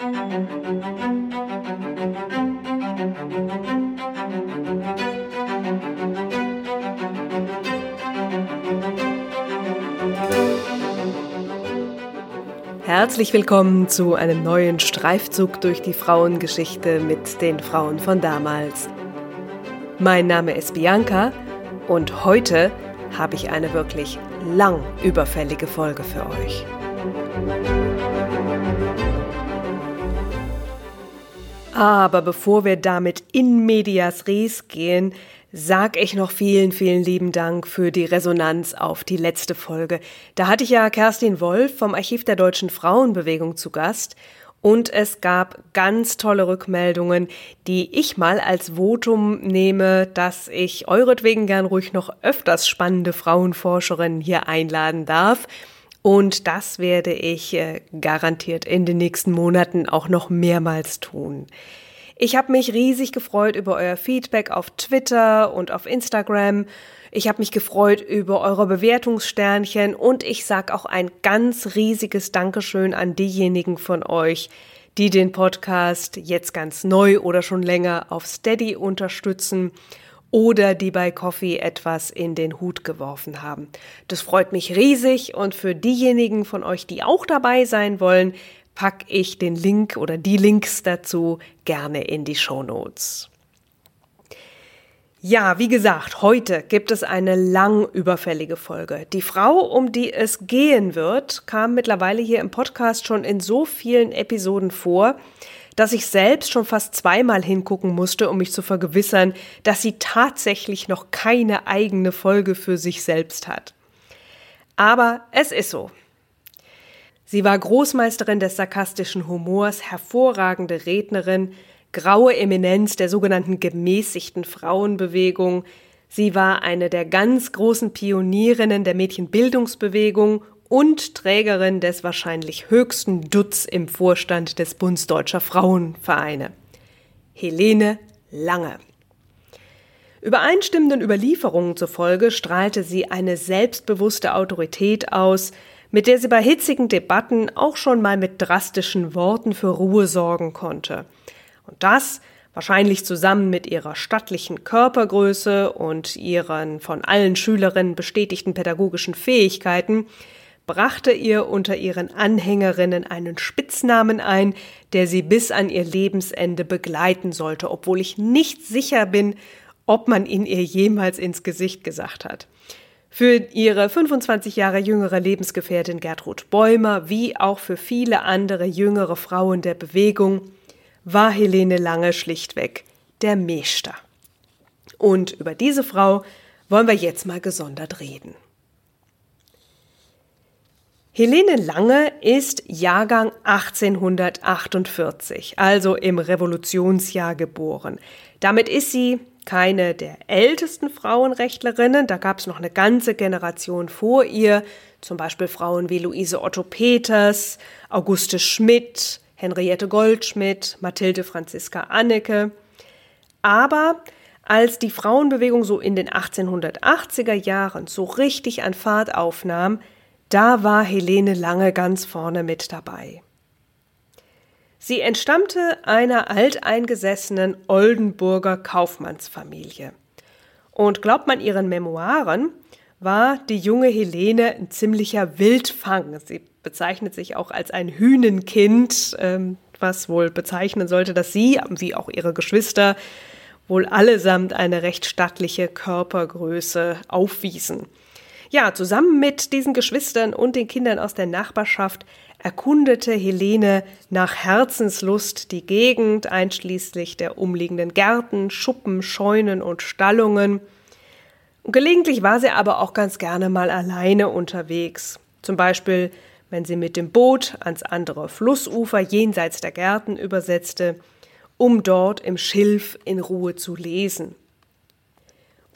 Herzlich willkommen zu einem neuen Streifzug durch die Frauengeschichte mit den Frauen von damals. Mein Name ist Bianca und heute habe ich eine wirklich lang überfällige Folge für euch. Aber bevor wir damit in medias res gehen, sag ich noch vielen, vielen lieben Dank für die Resonanz auf die letzte Folge. Da hatte ich ja Kerstin Wolf vom Archiv der Deutschen Frauenbewegung zu Gast und es gab ganz tolle Rückmeldungen, die ich mal als Votum nehme, dass ich euretwegen gern ruhig noch öfters spannende Frauenforscherinnen hier einladen darf. Und das werde ich äh, garantiert in den nächsten Monaten auch noch mehrmals tun. Ich habe mich riesig gefreut über euer Feedback auf Twitter und auf Instagram. Ich habe mich gefreut über eure Bewertungssternchen und ich sag auch ein ganz riesiges Dankeschön an diejenigen von euch, die den Podcast jetzt ganz neu oder schon länger auf Steady unterstützen oder die bei Coffee etwas in den Hut geworfen haben. Das freut mich riesig und für diejenigen von euch, die auch dabei sein wollen, packe ich den Link oder die Links dazu gerne in die Show Notes. Ja, wie gesagt, heute gibt es eine lang überfällige Folge. Die Frau, um die es gehen wird, kam mittlerweile hier im Podcast schon in so vielen Episoden vor, dass ich selbst schon fast zweimal hingucken musste, um mich zu vergewissern, dass sie tatsächlich noch keine eigene Folge für sich selbst hat. Aber es ist so. Sie war Großmeisterin des sarkastischen Humors, hervorragende Rednerin, graue Eminenz der sogenannten gemäßigten Frauenbewegung. Sie war eine der ganz großen Pionierinnen der Mädchenbildungsbewegung und Trägerin des wahrscheinlich höchsten Dutz im Vorstand des Bunds Deutscher Frauenvereine. Helene Lange. Übereinstimmenden Überlieferungen zufolge strahlte sie eine selbstbewusste Autorität aus, mit der sie bei hitzigen Debatten auch schon mal mit drastischen Worten für Ruhe sorgen konnte. Und das wahrscheinlich zusammen mit ihrer stattlichen Körpergröße und ihren von allen Schülerinnen bestätigten pädagogischen Fähigkeiten, brachte ihr unter ihren Anhängerinnen einen Spitznamen ein, der sie bis an ihr Lebensende begleiten sollte, obwohl ich nicht sicher bin, ob man ihn ihr jemals ins Gesicht gesagt hat. Für ihre 25 Jahre jüngere Lebensgefährtin Gertrud Bäumer wie auch für viele andere jüngere Frauen der Bewegung war Helene Lange schlichtweg der Meester. Und über diese Frau wollen wir jetzt mal gesondert reden. Helene Lange ist Jahrgang 1848, also im Revolutionsjahr geboren. Damit ist sie keine der ältesten Frauenrechtlerinnen, da gab es noch eine ganze Generation vor ihr, zum Beispiel Frauen wie Luise Otto Peters, Auguste Schmidt, Henriette Goldschmidt, Mathilde Franziska Annecke. Aber als die Frauenbewegung so in den 1880er Jahren so richtig an Fahrt aufnahm, da war Helene Lange ganz vorne mit dabei. Sie entstammte einer alteingesessenen Oldenburger Kaufmannsfamilie. Und glaubt man ihren Memoiren, war die junge Helene ein ziemlicher Wildfang. Sie bezeichnet sich auch als ein Hühnenkind, ähm, was wohl bezeichnen sollte, dass sie, wie auch ihre Geschwister, wohl allesamt eine recht stattliche Körpergröße aufwiesen. Ja, zusammen mit diesen Geschwistern und den Kindern aus der Nachbarschaft erkundete Helene nach Herzenslust die Gegend, einschließlich der umliegenden Gärten, Schuppen, Scheunen und Stallungen. Gelegentlich war sie aber auch ganz gerne mal alleine unterwegs. Zum Beispiel, wenn sie mit dem Boot ans andere Flussufer jenseits der Gärten übersetzte, um dort im Schilf in Ruhe zu lesen.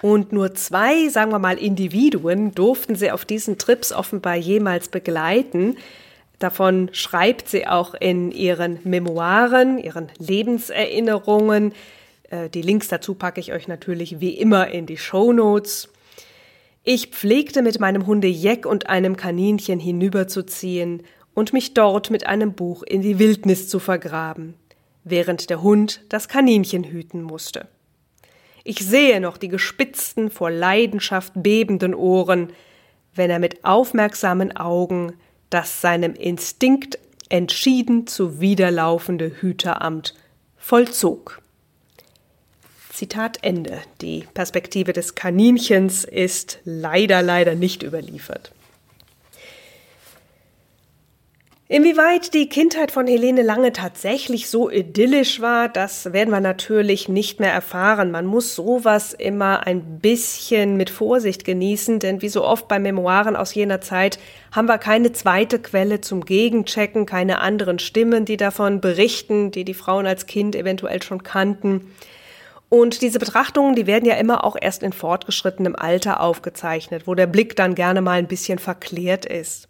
Und nur zwei, sagen wir mal, Individuen durften sie auf diesen Trips offenbar jemals begleiten, Davon schreibt sie auch in ihren Memoiren, ihren Lebenserinnerungen. Äh, die Links dazu packe ich euch natürlich wie immer in die Show Notes. Ich pflegte mit meinem Hunde Jeck und einem Kaninchen hinüberzuziehen und mich dort mit einem Buch in die Wildnis zu vergraben, während der Hund das Kaninchen hüten musste. Ich sehe noch die gespitzten, vor Leidenschaft bebenden Ohren, wenn er mit aufmerksamen Augen das seinem Instinkt entschieden zuwiderlaufende Hüteramt vollzog. Zitat Ende. Die Perspektive des Kaninchens ist leider, leider nicht überliefert. Inwieweit die Kindheit von Helene Lange tatsächlich so idyllisch war, das werden wir natürlich nicht mehr erfahren. Man muss sowas immer ein bisschen mit Vorsicht genießen, denn wie so oft bei Memoiren aus jener Zeit haben wir keine zweite Quelle zum Gegenchecken, keine anderen Stimmen, die davon berichten, die die Frauen als Kind eventuell schon kannten. Und diese Betrachtungen, die werden ja immer auch erst in fortgeschrittenem Alter aufgezeichnet, wo der Blick dann gerne mal ein bisschen verklärt ist.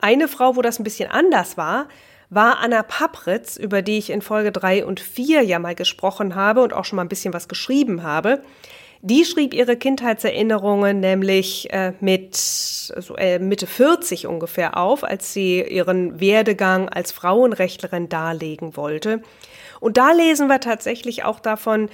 Eine Frau, wo das ein bisschen anders war, war Anna Papritz, über die ich in Folge 3 und 4 ja mal gesprochen habe und auch schon mal ein bisschen was geschrieben habe. Die schrieb ihre Kindheitserinnerungen nämlich äh, mit so, äh, Mitte 40 ungefähr auf, als sie ihren Werdegang als Frauenrechtlerin darlegen wollte. Und da lesen wir tatsächlich auch davon,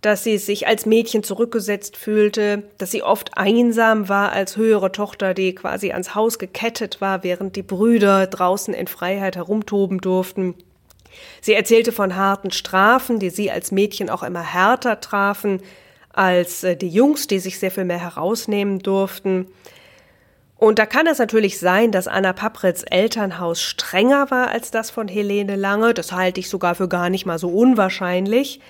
dass sie sich als Mädchen zurückgesetzt fühlte, dass sie oft einsam war als höhere Tochter, die quasi ans Haus gekettet war, während die Brüder draußen in Freiheit herumtoben durften. Sie erzählte von harten Strafen, die sie als Mädchen auch immer härter trafen als äh, die Jungs, die sich sehr viel mehr herausnehmen durften. Und da kann es natürlich sein, dass Anna Papritz Elternhaus strenger war als das von Helene Lange. Das halte ich sogar für gar nicht mal so unwahrscheinlich.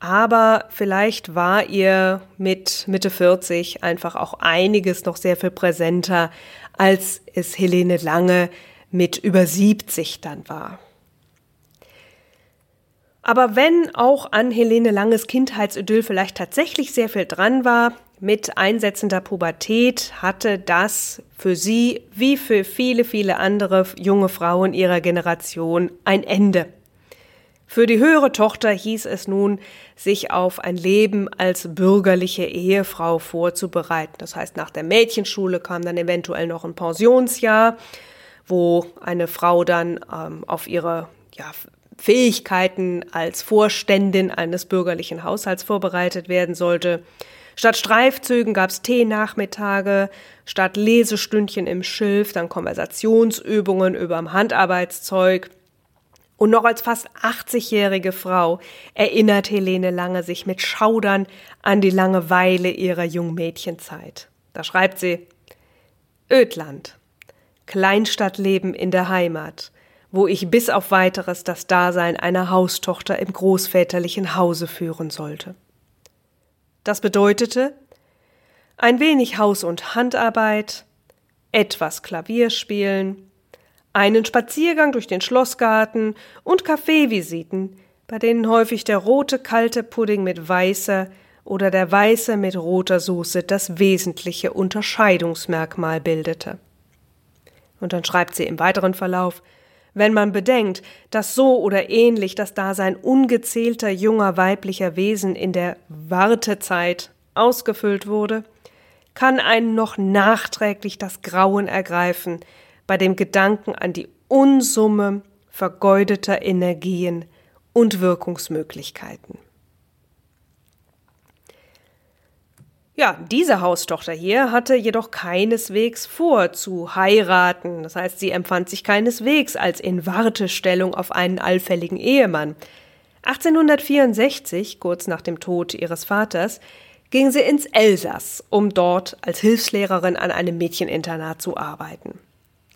Aber vielleicht war ihr mit Mitte 40 einfach auch einiges noch sehr viel präsenter, als es Helene Lange mit über 70 dann war. Aber wenn auch an Helene Langes Kindheitsidyll vielleicht tatsächlich sehr viel dran war, mit einsetzender Pubertät hatte das für sie wie für viele, viele andere junge Frauen ihrer Generation ein Ende. Für die höhere Tochter hieß es nun, sich auf ein Leben als bürgerliche Ehefrau vorzubereiten. Das heißt, nach der Mädchenschule kam dann eventuell noch ein Pensionsjahr, wo eine Frau dann ähm, auf ihre ja, Fähigkeiten als Vorständin eines bürgerlichen Haushalts vorbereitet werden sollte. Statt Streifzügen gab's Teenachmittage, statt Lesestündchen im Schilf dann Konversationsübungen überm Handarbeitszeug, und noch als fast 80-jährige Frau erinnert Helene Lange sich mit Schaudern an die Langeweile ihrer Jungmädchenzeit. Da schreibt sie Ödland, Kleinstadtleben in der Heimat, wo ich bis auf weiteres das Dasein einer Haustochter im großväterlichen Hause führen sollte. Das bedeutete ein wenig Haus- und Handarbeit, etwas Klavierspielen, einen Spaziergang durch den Schlossgarten und Kaffeevisiten, bei denen häufig der rote kalte Pudding mit weißer oder der weiße mit roter Soße das wesentliche Unterscheidungsmerkmal bildete. Und dann schreibt sie im weiteren Verlauf, wenn man bedenkt, dass so oder ähnlich das Dasein ungezählter junger weiblicher Wesen in der Wartezeit ausgefüllt wurde, kann einen noch nachträglich das Grauen ergreifen, bei dem Gedanken an die Unsumme vergeudeter Energien und Wirkungsmöglichkeiten. Ja, diese Haustochter hier hatte jedoch keineswegs vor zu heiraten. Das heißt, sie empfand sich keineswegs als in Wartestellung auf einen allfälligen Ehemann. 1864, kurz nach dem Tod ihres Vaters, ging sie ins Elsass, um dort als Hilfslehrerin an einem Mädcheninternat zu arbeiten.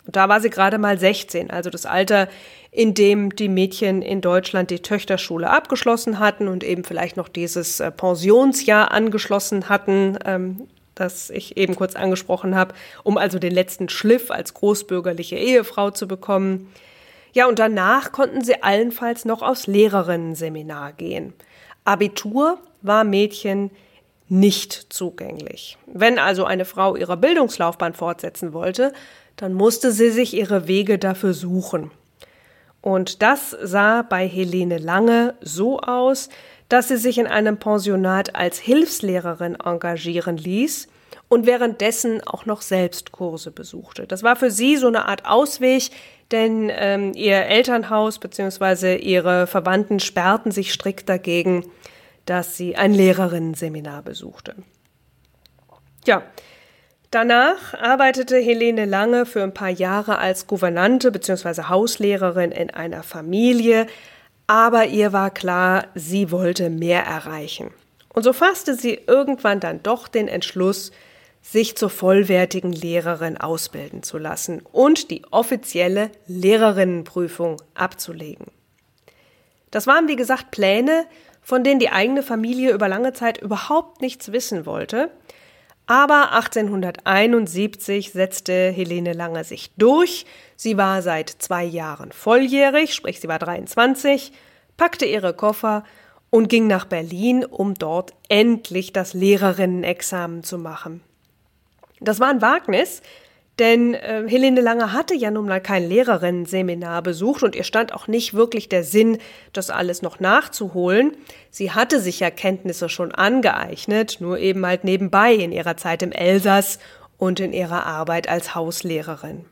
Und da war sie gerade mal 16, also das Alter, in dem die Mädchen in Deutschland die Töchterschule abgeschlossen hatten und eben vielleicht noch dieses äh, Pensionsjahr angeschlossen hatten, ähm, das ich eben kurz angesprochen habe, um also den letzten Schliff als großbürgerliche Ehefrau zu bekommen. Ja, und danach konnten sie allenfalls noch aufs Lehrerinnenseminar gehen. Abitur war Mädchen nicht zugänglich. Wenn also eine Frau ihre Bildungslaufbahn fortsetzen wollte, dann musste sie sich ihre Wege dafür suchen. Und das sah bei Helene Lange so aus, dass sie sich in einem Pensionat als Hilfslehrerin engagieren ließ und währenddessen auch noch Selbstkurse besuchte. Das war für sie so eine Art Ausweg, denn ähm, ihr Elternhaus bzw. ihre Verwandten sperrten sich strikt dagegen, dass sie ein Lehrerinnenseminar besuchte. Ja, danach arbeitete Helene Lange für ein paar Jahre als Gouvernante bzw. Hauslehrerin in einer Familie, aber ihr war klar, sie wollte mehr erreichen. Und so fasste sie irgendwann dann doch den Entschluss, sich zur vollwertigen Lehrerin ausbilden zu lassen und die offizielle Lehrerinnenprüfung abzulegen. Das waren, wie gesagt, Pläne, von denen die eigene Familie über lange Zeit überhaupt nichts wissen wollte. Aber 1871 setzte Helene Lange sich durch. Sie war seit zwei Jahren volljährig, sprich sie war 23, packte ihre Koffer und ging nach Berlin, um dort endlich das Lehrerinnenexamen zu machen. Das war ein Wagnis, denn äh, Helene Lange hatte ja nun mal kein Lehrerinnen-Seminar besucht und ihr stand auch nicht wirklich der Sinn, das alles noch nachzuholen. Sie hatte sich ja Kenntnisse schon angeeignet, nur eben halt nebenbei in ihrer Zeit im Elsass und in ihrer Arbeit als Hauslehrerin.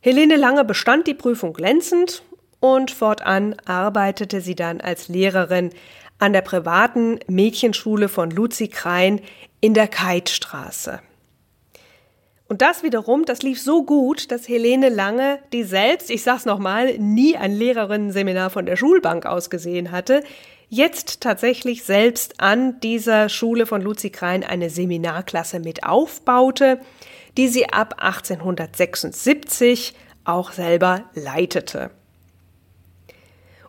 Helene Lange bestand die Prüfung glänzend und fortan arbeitete sie dann als Lehrerin an der privaten Mädchenschule von Luzi Krein in der Keitstraße. Und das wiederum, das lief so gut, dass Helene Lange, die selbst, ich sag's nochmal, nie ein Lehrerinnenseminar von der Schulbank aus gesehen hatte, jetzt tatsächlich selbst an dieser Schule von Luzi Krein eine Seminarklasse mit aufbaute, die sie ab 1876 auch selber leitete.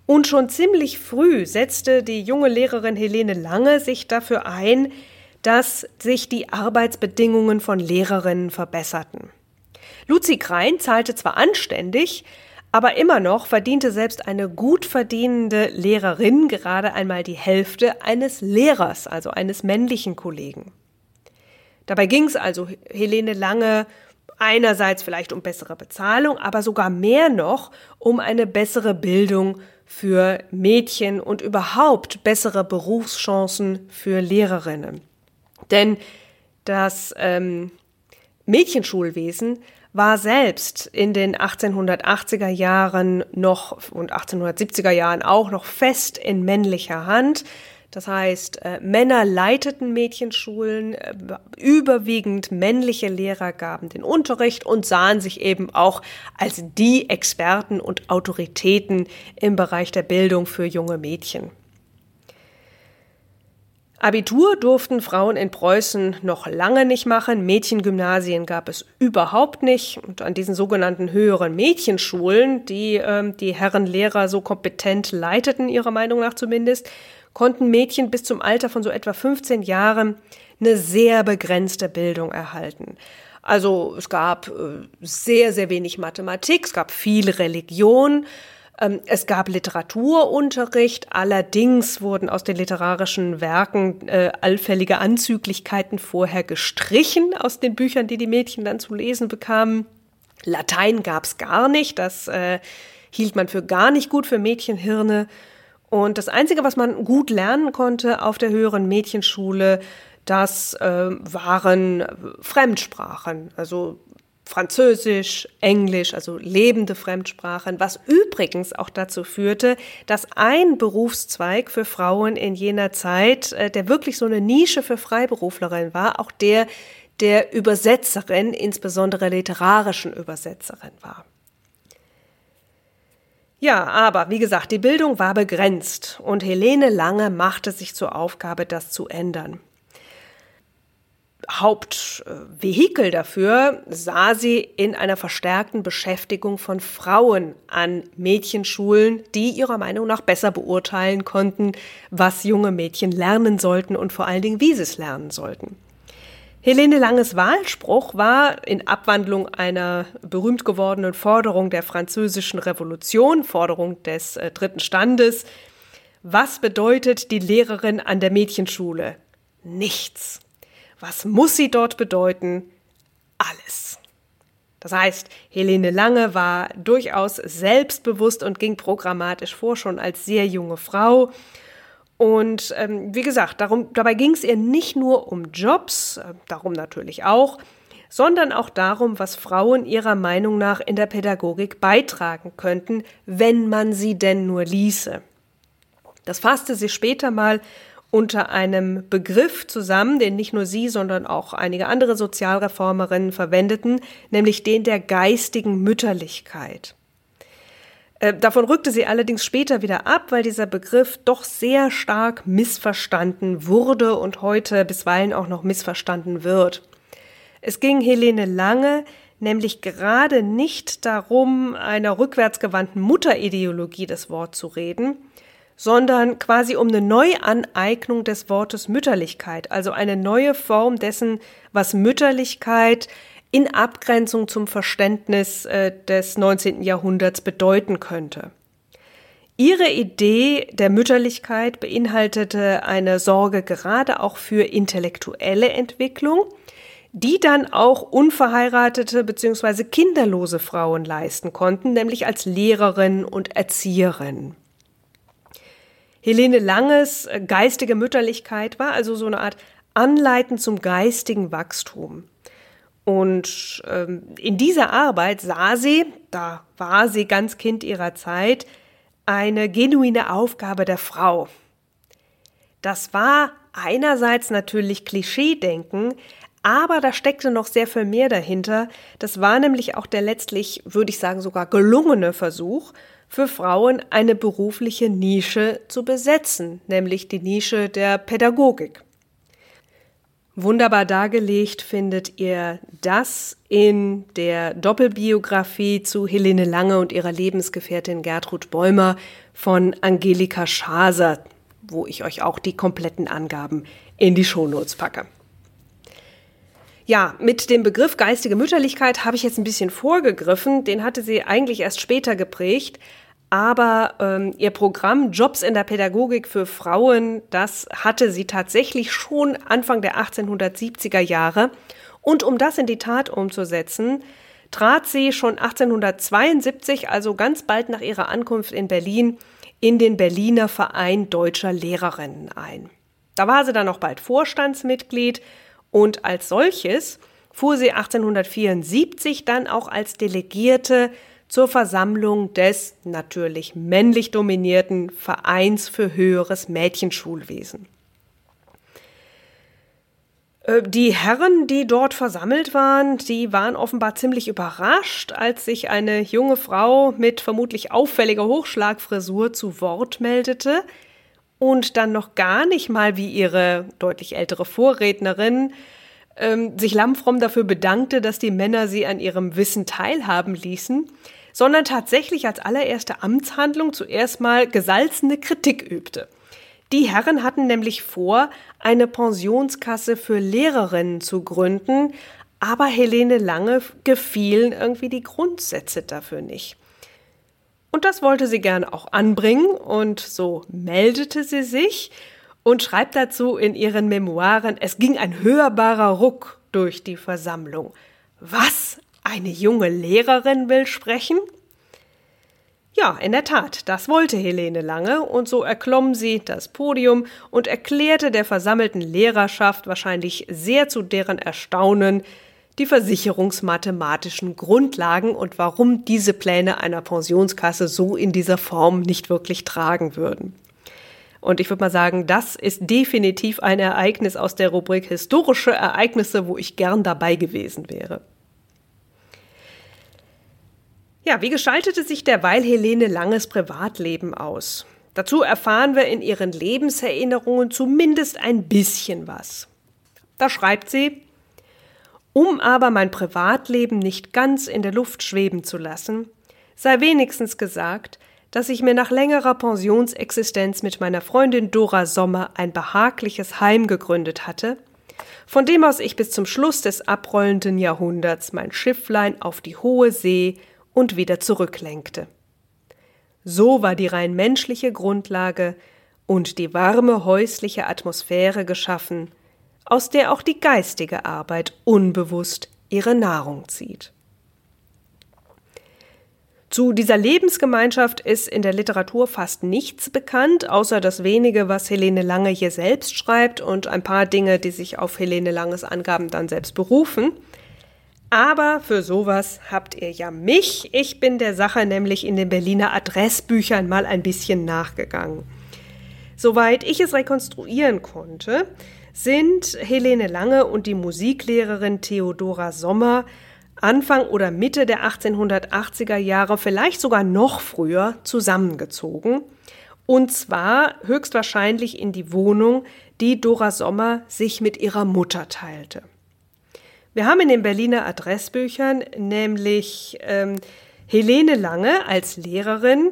Und schon ziemlich früh setzte die junge Lehrerin Helene Lange sich dafür ein, dass sich die Arbeitsbedingungen von Lehrerinnen verbesserten. Luzi Krein zahlte zwar anständig, aber immer noch verdiente selbst eine gut verdienende Lehrerin gerade einmal die Hälfte eines Lehrers, also eines männlichen Kollegen. Dabei ging es also Helene Lange einerseits vielleicht um bessere Bezahlung, aber sogar mehr noch um eine bessere Bildung für Mädchen und überhaupt bessere Berufschancen für Lehrerinnen. Denn das ähm, Mädchenschulwesen war selbst in den 1880er Jahren noch und 1870er Jahren auch noch fest in männlicher Hand. Das heißt, äh, Männer leiteten Mädchenschulen, äh, überwiegend männliche Lehrer gaben den Unterricht und sahen sich eben auch als die Experten und Autoritäten im Bereich der Bildung für junge Mädchen. Abitur durften Frauen in Preußen noch lange nicht machen. Mädchengymnasien gab es überhaupt nicht. Und an diesen sogenannten höheren Mädchenschulen, die ähm, die Herren Lehrer so kompetent leiteten, ihrer Meinung nach zumindest, konnten Mädchen bis zum Alter von so etwa 15 Jahren eine sehr begrenzte Bildung erhalten. Also es gab äh, sehr, sehr wenig Mathematik, es gab viel Religion, es gab Literaturunterricht, allerdings wurden aus den literarischen Werken äh, allfällige Anzüglichkeiten vorher gestrichen aus den Büchern, die die Mädchen dann zu lesen bekamen. Latein gab's gar nicht, das äh, hielt man für gar nicht gut für Mädchenhirne. Und das Einzige, was man gut lernen konnte auf der höheren Mädchenschule, das äh, waren Fremdsprachen, also Französisch, Englisch, also lebende Fremdsprachen, was übrigens auch dazu führte, dass ein Berufszweig für Frauen in jener Zeit, äh, der wirklich so eine Nische für Freiberuflerinnen war, auch der der Übersetzerin, insbesondere literarischen Übersetzerin war. Ja, aber wie gesagt, die Bildung war begrenzt und Helene Lange machte sich zur Aufgabe, das zu ändern. Hauptvehikel dafür sah sie in einer verstärkten Beschäftigung von Frauen an Mädchenschulen, die ihrer Meinung nach besser beurteilen konnten, was junge Mädchen lernen sollten und vor allen Dingen, wie sie es lernen sollten. Helene Langes Wahlspruch war in Abwandlung einer berühmt gewordenen Forderung der französischen Revolution, Forderung des äh, dritten Standes, was bedeutet die Lehrerin an der Mädchenschule? Nichts. Was muss sie dort bedeuten? Alles. Das heißt, Helene Lange war durchaus selbstbewusst und ging programmatisch vor, schon als sehr junge Frau. Und ähm, wie gesagt, darum, dabei ging es ihr nicht nur um Jobs, äh, darum natürlich auch, sondern auch darum, was Frauen ihrer Meinung nach in der Pädagogik beitragen könnten, wenn man sie denn nur ließe. Das fasste sie später mal unter einem Begriff zusammen, den nicht nur sie, sondern auch einige andere Sozialreformerinnen verwendeten, nämlich den der geistigen Mütterlichkeit. Äh, davon rückte sie allerdings später wieder ab, weil dieser Begriff doch sehr stark missverstanden wurde und heute bisweilen auch noch missverstanden wird. Es ging Helene Lange nämlich gerade nicht darum, einer rückwärtsgewandten Mutterideologie das Wort zu reden, sondern quasi um eine Neuaneignung des Wortes Mütterlichkeit, also eine neue Form dessen, was Mütterlichkeit in Abgrenzung zum Verständnis äh, des 19. Jahrhunderts bedeuten könnte. Ihre Idee der Mütterlichkeit beinhaltete eine Sorge gerade auch für intellektuelle Entwicklung, die dann auch unverheiratete bzw. kinderlose Frauen leisten konnten, nämlich als Lehrerin und Erzieherin. Helene Langes äh, geistige Mütterlichkeit war also so eine Art Anleiten zum geistigen Wachstum. Und ähm, in dieser Arbeit sah sie, da war sie ganz Kind ihrer Zeit, eine genuine Aufgabe der Frau. Das war einerseits natürlich Klischeedenken, aber da steckte noch sehr viel mehr dahinter. Das war nämlich auch der letztlich, würde ich sagen, sogar gelungene Versuch, für Frauen eine berufliche Nische zu besetzen, nämlich die Nische der Pädagogik. Wunderbar dargelegt findet ihr das in der Doppelbiografie zu Helene Lange und ihrer Lebensgefährtin Gertrud Bäumer von Angelika Schaser, wo ich euch auch die kompletten Angaben in die Shownotes packe. Ja, mit dem Begriff geistige Mütterlichkeit habe ich jetzt ein bisschen vorgegriffen. Den hatte sie eigentlich erst später geprägt. Aber ähm, ihr Programm Jobs in der Pädagogik für Frauen, das hatte sie tatsächlich schon Anfang der 1870er Jahre. Und um das in die Tat umzusetzen, trat sie schon 1872, also ganz bald nach ihrer Ankunft in Berlin, in den Berliner Verein deutscher Lehrerinnen ein. Da war sie dann noch bald Vorstandsmitglied und als solches fuhr sie 1874 dann auch als Delegierte zur Versammlung des natürlich männlich dominierten Vereins für höheres Mädchenschulwesen. Äh, die Herren, die dort versammelt waren, die waren offenbar ziemlich überrascht, als sich eine junge Frau mit vermutlich auffälliger Hochschlagfrisur zu Wort meldete, und dann noch gar nicht mal wie ihre deutlich ältere Vorrednerin ähm, sich lammfromm dafür bedankte, dass die Männer sie an ihrem Wissen teilhaben ließen, sondern tatsächlich als allererste Amtshandlung zuerst mal gesalzene Kritik übte. Die Herren hatten nämlich vor, eine Pensionskasse für Lehrerinnen zu gründen, aber Helene Lange gefielen irgendwie die Grundsätze dafür nicht. Und das wollte sie gerne auch anbringen und so meldete sie sich und schreibt dazu in ihren Memoiren, es ging ein hörbarer Ruck durch die Versammlung. Was? Eine junge Lehrerin will sprechen? Ja, in der Tat, das wollte Helene lange, und so erklomm sie das Podium und erklärte der versammelten Lehrerschaft wahrscheinlich sehr zu deren Erstaunen, die versicherungsmathematischen Grundlagen und warum diese Pläne einer Pensionskasse so in dieser Form nicht wirklich tragen würden. Und ich würde mal sagen, das ist definitiv ein Ereignis aus der Rubrik historische Ereignisse, wo ich gern dabei gewesen wäre. Ja, wie gestaltete sich derweil Helene Langes Privatleben aus? Dazu erfahren wir in ihren Lebenserinnerungen zumindest ein bisschen was. Da schreibt sie, um aber mein Privatleben nicht ganz in der Luft schweben zu lassen, sei wenigstens gesagt, dass ich mir nach längerer Pensionsexistenz mit meiner Freundin Dora Sommer ein behagliches Heim gegründet hatte, von dem aus ich bis zum Schluss des abrollenden Jahrhunderts mein Schifflein auf die hohe See und wieder zurücklenkte. So war die rein menschliche Grundlage und die warme häusliche Atmosphäre geschaffen, aus der auch die geistige Arbeit unbewusst ihre Nahrung zieht. Zu dieser Lebensgemeinschaft ist in der Literatur fast nichts bekannt, außer das wenige, was Helene Lange hier selbst schreibt und ein paar Dinge, die sich auf Helene Langes Angaben dann selbst berufen. Aber für sowas habt ihr ja mich. Ich bin der Sache nämlich in den Berliner Adressbüchern mal ein bisschen nachgegangen. Soweit ich es rekonstruieren konnte, sind Helene Lange und die Musiklehrerin Theodora Sommer Anfang oder Mitte der 1880er Jahre, vielleicht sogar noch früher, zusammengezogen. Und zwar höchstwahrscheinlich in die Wohnung, die Dora Sommer sich mit ihrer Mutter teilte. Wir haben in den Berliner Adressbüchern nämlich ähm, Helene Lange als Lehrerin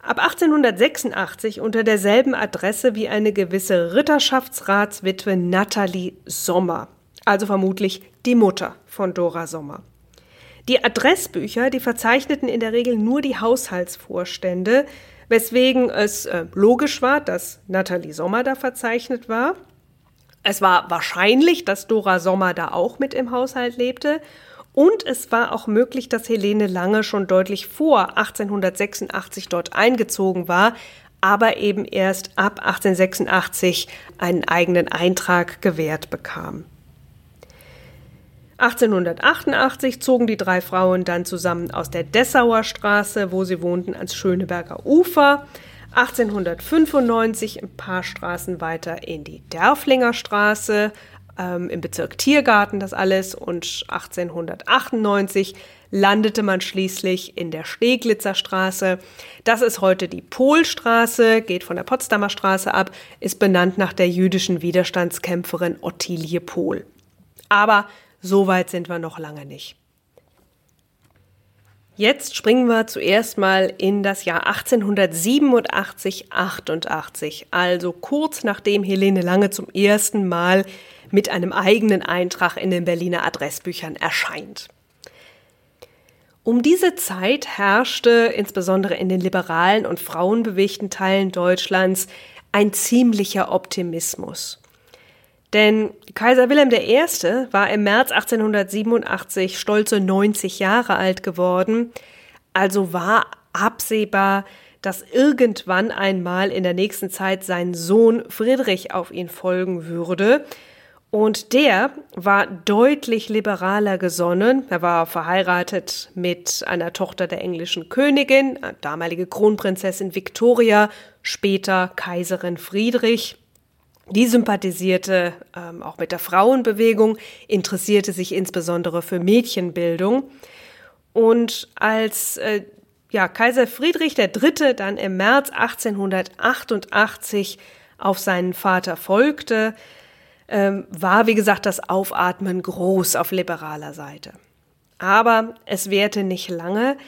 ab 1886 unter derselben Adresse wie eine gewisse Ritterschaftsratswitwe Nathalie Sommer, also vermutlich die Mutter von Dora Sommer. Die Adressbücher, die verzeichneten in der Regel nur die Haushaltsvorstände, weswegen es äh, logisch war, dass Nathalie Sommer da verzeichnet war. Es war wahrscheinlich, dass Dora Sommer da auch mit im Haushalt lebte. Und es war auch möglich, dass Helene Lange schon deutlich vor 1886 dort eingezogen war, aber eben erst ab 1886 einen eigenen Eintrag gewährt bekam. 1888 zogen die drei Frauen dann zusammen aus der Dessauer Straße, wo sie wohnten, ans Schöneberger Ufer. 1895 ein paar Straßen weiter in die Derflinger Straße, ähm, im Bezirk Tiergarten das alles. Und 1898 landete man schließlich in der Steglitzer Straße. Das ist heute die Polstraße, geht von der Potsdamer Straße ab, ist benannt nach der jüdischen Widerstandskämpferin Ottilie Pohl. Aber so weit sind wir noch lange nicht. Jetzt springen wir zuerst mal in das Jahr 1887, 88, also kurz nachdem Helene Lange zum ersten Mal mit einem eigenen Eintrag in den Berliner Adressbüchern erscheint. Um diese Zeit herrschte insbesondere in den liberalen und frauenbewegten Teilen Deutschlands ein ziemlicher Optimismus. Denn Kaiser Wilhelm I. war im März 1887 stolze 90 Jahre alt geworden, also war absehbar, dass irgendwann einmal in der nächsten Zeit sein Sohn Friedrich auf ihn folgen würde. Und der war deutlich liberaler gesonnen. Er war verheiratet mit einer Tochter der englischen Königin, damalige Kronprinzessin Victoria, später Kaiserin Friedrich. Die sympathisierte ähm, auch mit der Frauenbewegung, interessierte sich insbesondere für Mädchenbildung. Und als äh, ja, Kaiser Friedrich III. dann im März 1888 auf seinen Vater folgte, ähm, war, wie gesagt, das Aufatmen groß auf liberaler Seite. Aber es währte nicht lange,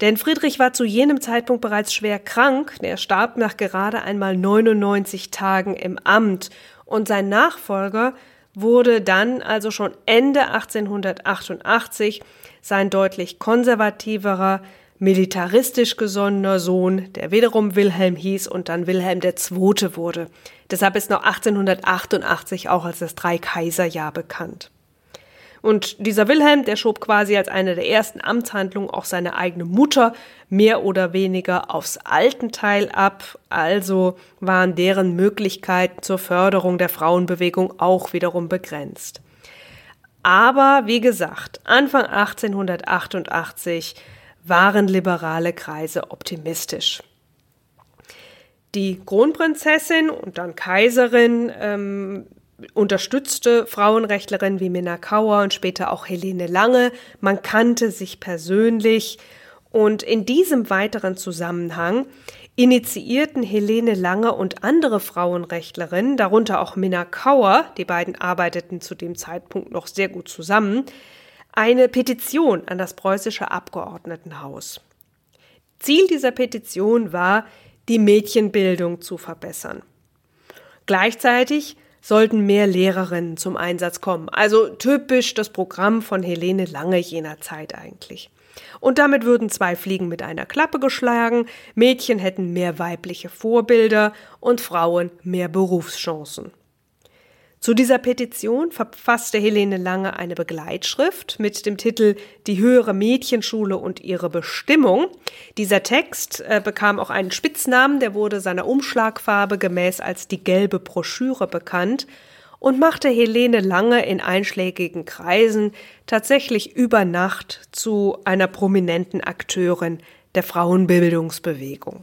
denn Friedrich war zu jenem Zeitpunkt bereits schwer krank. Er starb nach gerade einmal 99 Tagen im Amt und sein Nachfolger wurde dann also schon Ende 1888 sein deutlich konservativerer, militaristisch gesonnener Sohn, der wiederum Wilhelm hieß und dann Wilhelm II. wurde. Deshalb ist noch 1888 auch als das Dreikaiserjahr bekannt. Und dieser Wilhelm, der schob quasi als eine der ersten Amtshandlungen auch seine eigene Mutter mehr oder weniger aufs Altenteil ab. Also waren deren Möglichkeiten zur Förderung der Frauenbewegung auch wiederum begrenzt. Aber wie gesagt, Anfang 1888 waren liberale Kreise optimistisch. Die Kronprinzessin und dann Kaiserin ähm, unterstützte Frauenrechtlerinnen wie Minna Kauer und später auch Helene Lange. Man kannte sich persönlich. Und in diesem weiteren Zusammenhang initiierten Helene Lange und andere Frauenrechtlerinnen, darunter auch Minna Kauer, die beiden arbeiteten zu dem Zeitpunkt noch sehr gut zusammen, eine Petition an das preußische Abgeordnetenhaus. Ziel dieser Petition war, die Mädchenbildung zu verbessern. Gleichzeitig sollten mehr Lehrerinnen zum Einsatz kommen. Also typisch das Programm von Helene Lange jener Zeit eigentlich. Und damit würden zwei Fliegen mit einer Klappe geschlagen, Mädchen hätten mehr weibliche Vorbilder und Frauen mehr Berufschancen. Zu dieser Petition verfasste Helene Lange eine Begleitschrift mit dem Titel Die höhere Mädchenschule und ihre Bestimmung. Dieser Text äh, bekam auch einen Spitznamen, der wurde seiner Umschlagfarbe gemäß als die gelbe Broschüre bekannt. und machte Helene Lange in einschlägigen Kreisen tatsächlich über Nacht zu einer prominenten Akteurin der Frauenbildungsbewegung.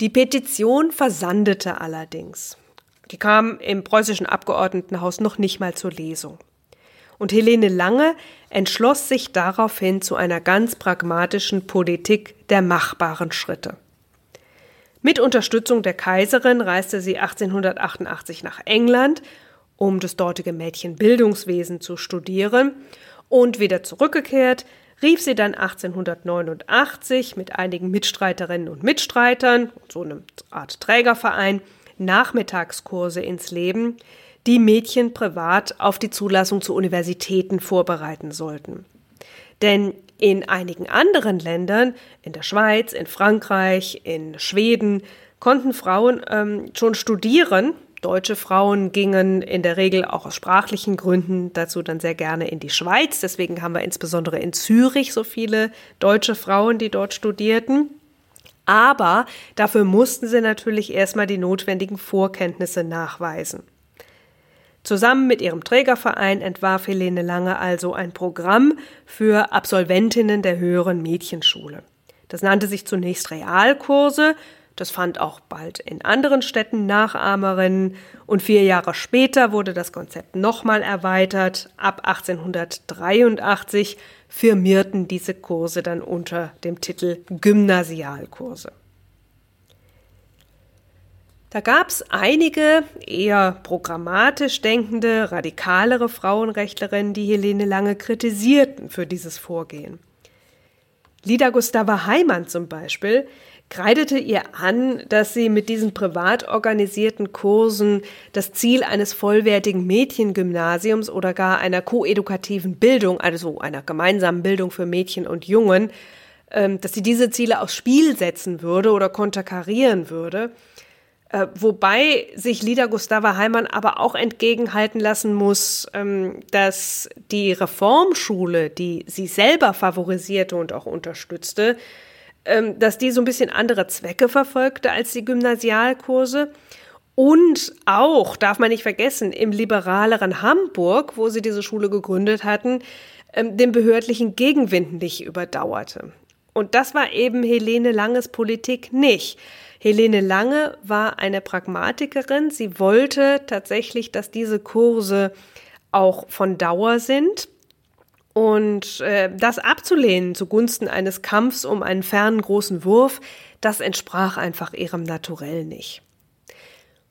Die Petition versandete allerdings. Die kam im preußischen Abgeordnetenhaus noch nicht mal zur Lesung. Und Helene Lange entschloss sich daraufhin zu einer ganz pragmatischen Politik der machbaren Schritte. Mit Unterstützung der Kaiserin reiste sie 1888 nach England, um das dortige Mädchenbildungswesen zu studieren, und wieder zurückgekehrt, rief sie dann 1889 mit einigen Mitstreiterinnen und Mitstreitern, so eine Art Trägerverein, Nachmittagskurse ins Leben, die Mädchen privat auf die Zulassung zu Universitäten vorbereiten sollten. Denn in einigen anderen Ländern, in der Schweiz, in Frankreich, in Schweden, konnten Frauen ähm, schon studieren. Deutsche Frauen gingen in der Regel auch aus sprachlichen Gründen dazu dann sehr gerne in die Schweiz. Deswegen haben wir insbesondere in Zürich so viele deutsche Frauen, die dort studierten. Aber dafür mussten sie natürlich erstmal die notwendigen Vorkenntnisse nachweisen. Zusammen mit ihrem Trägerverein entwarf Helene Lange also ein Programm für Absolventinnen der höheren Mädchenschule. Das nannte sich zunächst Realkurse, das fand auch bald in anderen Städten Nachahmerinnen und vier Jahre später wurde das Konzept nochmal erweitert. Ab 1883 firmierten diese Kurse dann unter dem Titel Gymnasialkurse. Da gab es einige eher programmatisch denkende, radikalere Frauenrechtlerinnen, die Helene Lange kritisierten für dieses Vorgehen. Lida Gustava Heimann zum Beispiel kreidete ihr an, dass sie mit diesen privat organisierten Kursen das Ziel eines vollwertigen Mädchengymnasiums oder gar einer koedukativen Bildung, also einer gemeinsamen Bildung für Mädchen und Jungen, ähm, dass sie diese Ziele aufs Spiel setzen würde oder konterkarieren würde. Äh, wobei sich Lida Gustava Heimann aber auch entgegenhalten lassen muss, ähm, dass die Reformschule, die sie selber favorisierte und auch unterstützte, dass die so ein bisschen andere Zwecke verfolgte als die Gymnasialkurse. Und auch, darf man nicht vergessen, im liberaleren Hamburg, wo sie diese Schule gegründet hatten, ähm, den behördlichen Gegenwind nicht überdauerte. Und das war eben Helene Langes Politik nicht. Helene Lange war eine Pragmatikerin. Sie wollte tatsächlich, dass diese Kurse auch von Dauer sind. Und äh, das abzulehnen zugunsten eines Kampfs um einen fernen großen Wurf, das entsprach einfach ihrem Naturell nicht.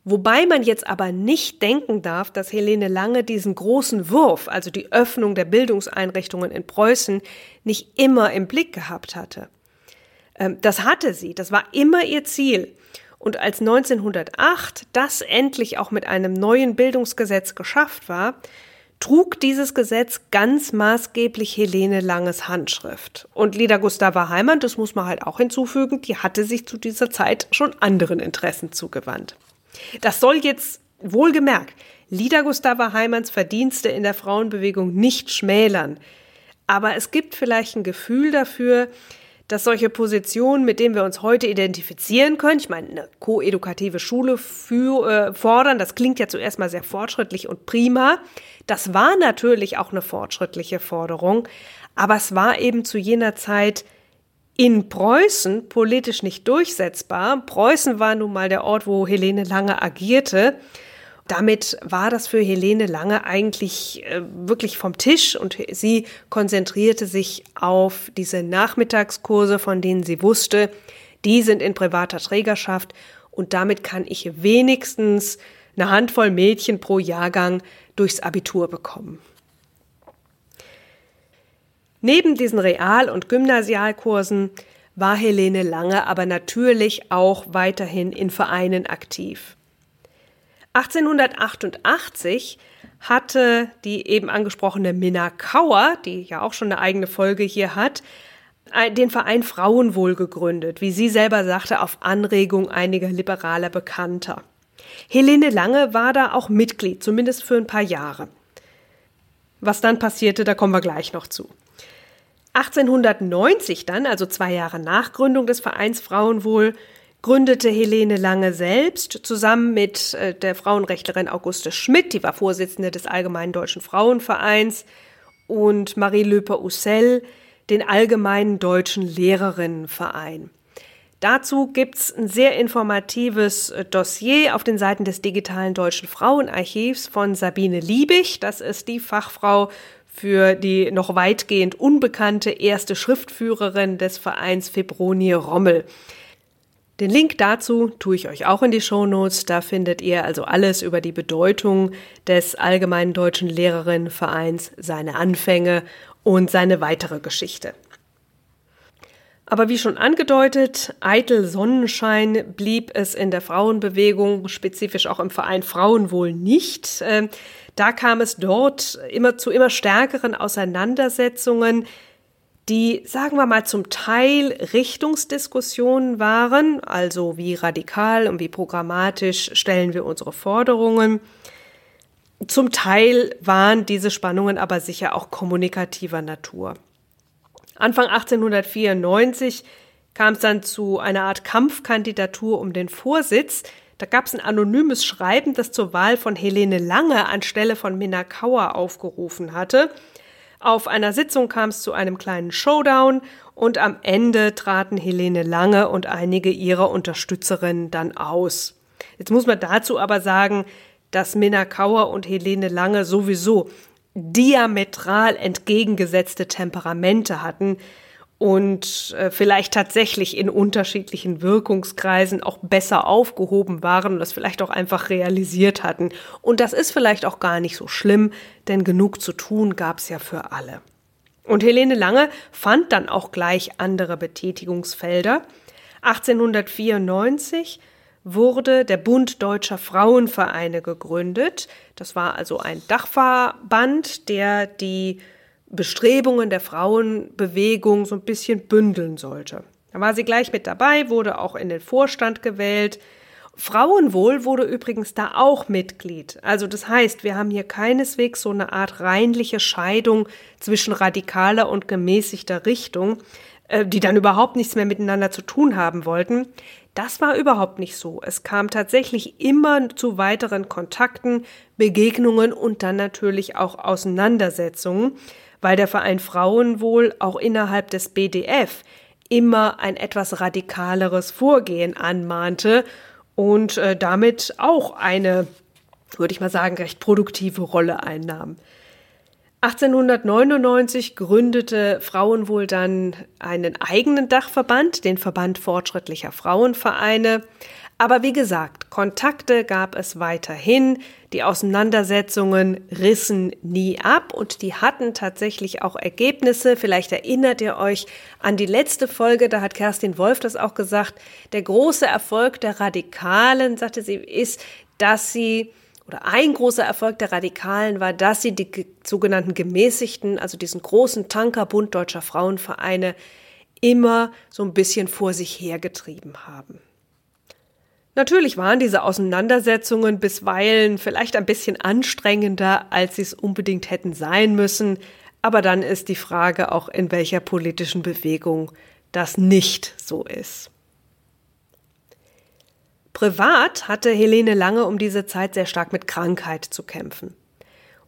Wobei man jetzt aber nicht denken darf, dass Helene Lange diesen großen Wurf, also die Öffnung der Bildungseinrichtungen in Preußen, nicht immer im Blick gehabt hatte. Ähm, das hatte sie, das war immer ihr Ziel. Und als 1908 das endlich auch mit einem neuen Bildungsgesetz geschafft war, trug dieses Gesetz ganz maßgeblich Helene Langes Handschrift. Und Lida Gustava Heimann, das muss man halt auch hinzufügen, die hatte sich zu dieser Zeit schon anderen Interessen zugewandt. Das soll jetzt wohlgemerkt Lida Gustava Heimanns Verdienste in der Frauenbewegung nicht schmälern. Aber es gibt vielleicht ein Gefühl dafür, dass solche Positionen, mit denen wir uns heute identifizieren können, ich meine, eine koedukative Schule für, äh, fordern, das klingt ja zuerst mal sehr fortschrittlich und prima. Das war natürlich auch eine fortschrittliche Forderung, aber es war eben zu jener Zeit in Preußen politisch nicht durchsetzbar. Preußen war nun mal der Ort, wo Helene Lange agierte. Damit war das für Helene Lange eigentlich äh, wirklich vom Tisch und sie konzentrierte sich auf diese Nachmittagskurse, von denen sie wusste, die sind in privater Trägerschaft und damit kann ich wenigstens eine Handvoll Mädchen pro Jahrgang durchs Abitur bekommen. Neben diesen Real- und Gymnasialkursen war Helene Lange aber natürlich auch weiterhin in Vereinen aktiv. 1888 hatte die eben angesprochene Minna Kauer, die ja auch schon eine eigene Folge hier hat, den Verein Frauenwohl gegründet, wie sie selber sagte, auf Anregung einiger liberaler Bekannter. Helene Lange war da auch Mitglied, zumindest für ein paar Jahre. Was dann passierte, da kommen wir gleich noch zu. 1890 dann, also zwei Jahre nach Gründung des Vereins Frauenwohl, gründete Helene Lange selbst zusammen mit äh, der Frauenrechtlerin Auguste Schmidt, die war Vorsitzende des Allgemeinen Deutschen Frauenvereins, und Marie Löper-Ussel den Allgemeinen Deutschen Lehrerinnenverein. Dazu gibt's ein sehr informatives äh, Dossier auf den Seiten des digitalen Deutschen Frauenarchivs von Sabine Liebig. Das ist die Fachfrau für die noch weitgehend unbekannte erste Schriftführerin des Vereins Febronie Rommel. Den Link dazu tue ich euch auch in die Shownotes. Da findet ihr also alles über die Bedeutung des Allgemeinen Deutschen Lehrerinnenvereins, seine Anfänge und seine weitere Geschichte. Aber wie schon angedeutet, eitel Sonnenschein blieb es in der Frauenbewegung, spezifisch auch im Verein Frauenwohl nicht. Ähm, da kam es dort immer zu immer stärkeren Auseinandersetzungen, die, sagen wir mal, zum Teil Richtungsdiskussionen waren, also wie radikal und wie programmatisch stellen wir unsere Forderungen. Zum Teil waren diese Spannungen aber sicher auch kommunikativer Natur. Anfang 1894 kam es dann zu einer Art Kampfkandidatur um den Vorsitz. Da gab es ein anonymes Schreiben, das zur Wahl von Helene Lange anstelle von Minna Kauer aufgerufen hatte. Auf einer Sitzung kam es zu einem kleinen Showdown und am Ende traten Helene Lange und einige ihrer Unterstützerinnen dann aus. Jetzt muss man dazu aber sagen, dass Minna Kauer und Helene Lange sowieso diametral entgegengesetzte Temperamente hatten und äh, vielleicht tatsächlich in unterschiedlichen Wirkungskreisen auch besser aufgehoben waren und das vielleicht auch einfach realisiert hatten. Und das ist vielleicht auch gar nicht so schlimm, denn genug zu tun gab es ja für alle. Und Helene Lange fand dann auch gleich andere Betätigungsfelder. 1894 wurde der Bund Deutscher Frauenvereine gegründet. Das war also ein Dachverband, der die Bestrebungen der Frauenbewegung so ein bisschen bündeln sollte. Da war sie gleich mit dabei, wurde auch in den Vorstand gewählt. Frauenwohl wurde übrigens da auch Mitglied. Also das heißt, wir haben hier keineswegs so eine Art reinliche Scheidung zwischen radikaler und gemäßigter Richtung, äh, die dann überhaupt nichts mehr miteinander zu tun haben wollten. Das war überhaupt nicht so. Es kam tatsächlich immer zu weiteren Kontakten, Begegnungen und dann natürlich auch Auseinandersetzungen, weil der Verein Frauenwohl auch innerhalb des BDF immer ein etwas radikaleres Vorgehen anmahnte und äh, damit auch eine, würde ich mal sagen, recht produktive Rolle einnahm. 1899 gründete Frauenwohl dann einen eigenen Dachverband, den Verband fortschrittlicher Frauenvereine. Aber wie gesagt, Kontakte gab es weiterhin, die Auseinandersetzungen rissen nie ab und die hatten tatsächlich auch Ergebnisse. Vielleicht erinnert ihr euch an die letzte Folge, da hat Kerstin Wolf das auch gesagt. Der große Erfolg der Radikalen, sagte sie, ist, dass sie oder ein großer Erfolg der Radikalen war, dass sie die sogenannten gemäßigten, also diesen großen Tankerbund deutscher Frauenvereine, immer so ein bisschen vor sich hergetrieben haben. Natürlich waren diese Auseinandersetzungen bisweilen vielleicht ein bisschen anstrengender, als sie es unbedingt hätten sein müssen, aber dann ist die Frage auch, in welcher politischen Bewegung das nicht so ist. Privat hatte Helene Lange um diese Zeit sehr stark mit Krankheit zu kämpfen.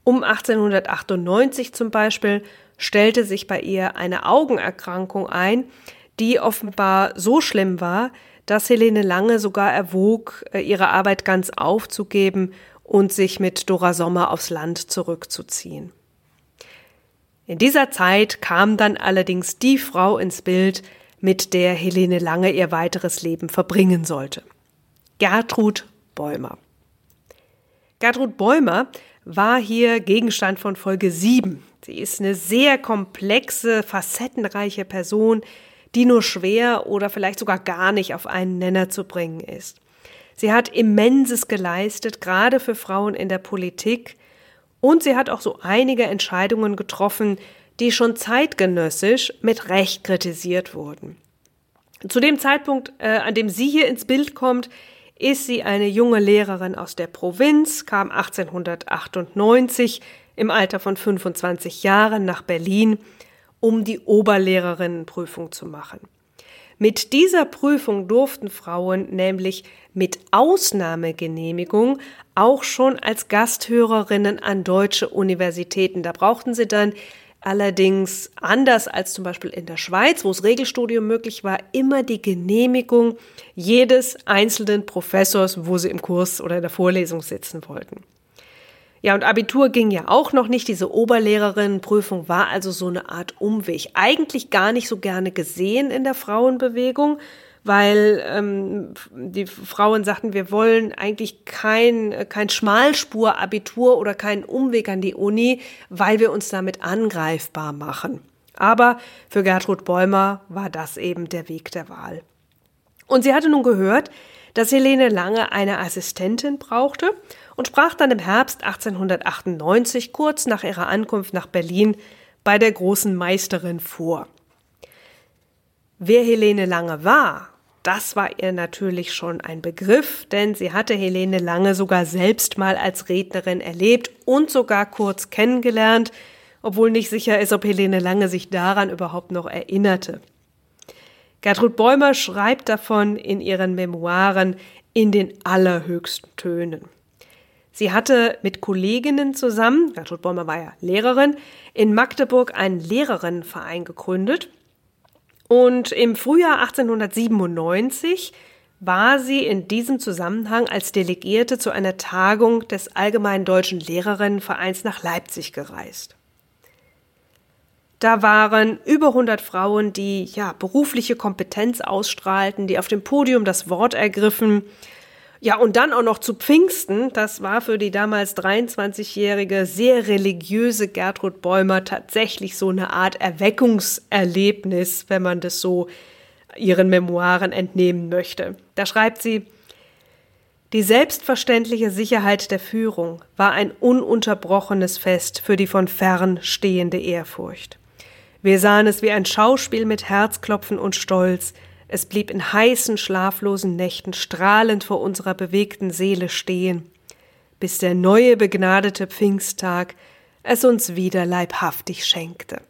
Um 1898 zum Beispiel stellte sich bei ihr eine Augenerkrankung ein, die offenbar so schlimm war, dass Helene Lange sogar erwog, äh, ihre Arbeit ganz aufzugeben und sich mit Dora Sommer aufs Land zurückzuziehen. In dieser Zeit kam dann allerdings die Frau ins Bild, mit der Helene Lange ihr weiteres Leben verbringen sollte. Gertrud Bäumer. Gertrud Bäumer war hier Gegenstand von Folge 7. Sie ist eine sehr komplexe, facettenreiche Person, die nur schwer oder vielleicht sogar gar nicht auf einen Nenner zu bringen ist. Sie hat Immenses geleistet, gerade für Frauen in der Politik, und sie hat auch so einige Entscheidungen getroffen, die schon zeitgenössisch mit Recht kritisiert wurden. Zu dem Zeitpunkt, äh, an dem sie hier ins Bild kommt, ist sie eine junge Lehrerin aus der Provinz, kam 1898 im Alter von 25 Jahren nach Berlin, um die Oberlehrerinnenprüfung zu machen. Mit dieser Prüfung durften Frauen nämlich mit Ausnahmegenehmigung auch schon als Gasthörerinnen an deutsche Universitäten. Da brauchten sie dann allerdings anders als zum Beispiel in der Schweiz, wo das Regelstudium möglich war, immer die Genehmigung jedes einzelnen Professors, wo sie im Kurs oder in der Vorlesung sitzen wollten. Ja, und Abitur ging ja auch noch nicht. Diese Oberlehrerinnenprüfung war also so eine Art Umweg. Eigentlich gar nicht so gerne gesehen in der Frauenbewegung, weil ähm, die Frauen sagten, wir wollen eigentlich kein, kein Schmalspur-Abitur oder keinen Umweg an die Uni, weil wir uns damit angreifbar machen. Aber für Gertrud Bäumer war das eben der Weg der Wahl. Und sie hatte nun gehört, dass Helene Lange eine Assistentin brauchte und sprach dann im Herbst 1898, kurz nach ihrer Ankunft nach Berlin, bei der großen Meisterin vor. Wer Helene Lange war das war ihr natürlich schon ein Begriff, denn sie hatte Helene Lange sogar selbst mal als Rednerin erlebt und sogar kurz kennengelernt, obwohl nicht sicher ist, ob Helene Lange sich daran überhaupt noch erinnerte. Gertrud Bäumer schreibt davon in ihren Memoiren in den allerhöchsten Tönen. Sie hatte mit Kolleginnen zusammen, Gertrud Bäumer war ja Lehrerin, in Magdeburg einen Lehrerinnenverein gegründet und im Frühjahr 1897 war sie in diesem Zusammenhang als Delegierte zu einer Tagung des Allgemeinen Deutschen Lehrerinnenvereins nach Leipzig gereist. Da waren über 100 Frauen, die ja berufliche Kompetenz ausstrahlten, die auf dem Podium das Wort ergriffen ja, und dann auch noch zu Pfingsten, das war für die damals 23-jährige, sehr religiöse Gertrud Bäumer tatsächlich so eine Art Erweckungserlebnis, wenn man das so ihren Memoiren entnehmen möchte. Da schreibt sie, die selbstverständliche Sicherheit der Führung war ein ununterbrochenes Fest für die von fern stehende Ehrfurcht. Wir sahen es wie ein Schauspiel mit Herzklopfen und Stolz, es blieb in heißen, schlaflosen Nächten strahlend vor unserer bewegten Seele stehen, bis der neue begnadete Pfingsttag es uns wieder leibhaftig schenkte.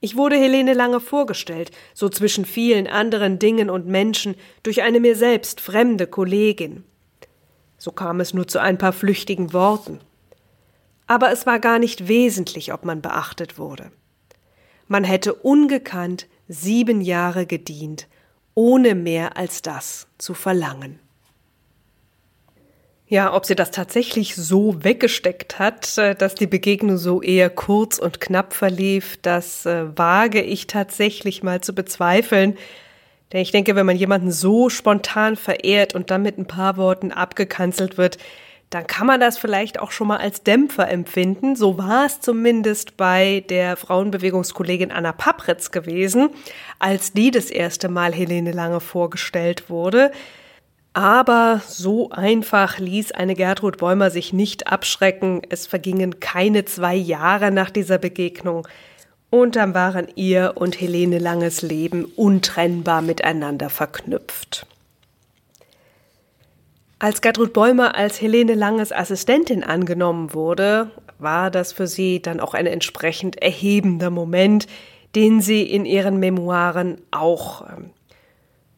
Ich wurde Helene lange vorgestellt, so zwischen vielen anderen Dingen und Menschen, durch eine mir selbst fremde Kollegin. So kam es nur zu ein paar flüchtigen Worten. Aber es war gar nicht wesentlich, ob man beachtet wurde. Man hätte ungekannt sieben Jahre gedient, ohne mehr als das zu verlangen. Ja, ob sie das tatsächlich so weggesteckt hat, äh, dass die Begegnung so eher kurz und knapp verlief, das äh, wage ich tatsächlich mal zu bezweifeln. Denn ich denke, wenn man jemanden so spontan verehrt und dann mit ein paar Worten abgekanzelt wird, dann kann man das vielleicht auch schon mal als Dämpfer empfinden. So war es zumindest bei der Frauenbewegungskollegin Anna Papritz gewesen, als die das erste Mal Helene Lange vorgestellt wurde. Aber so einfach ließ eine Gertrud Bäumer sich nicht abschrecken. Es vergingen keine zwei Jahre nach dieser Begegnung. Und dann waren ihr und Helene Langes Leben untrennbar miteinander verknüpft. Als Gertrud Bäumer als Helene Langes Assistentin angenommen wurde, war das für sie dann auch ein entsprechend erhebender Moment, den sie in ihren Memoiren auch ähm,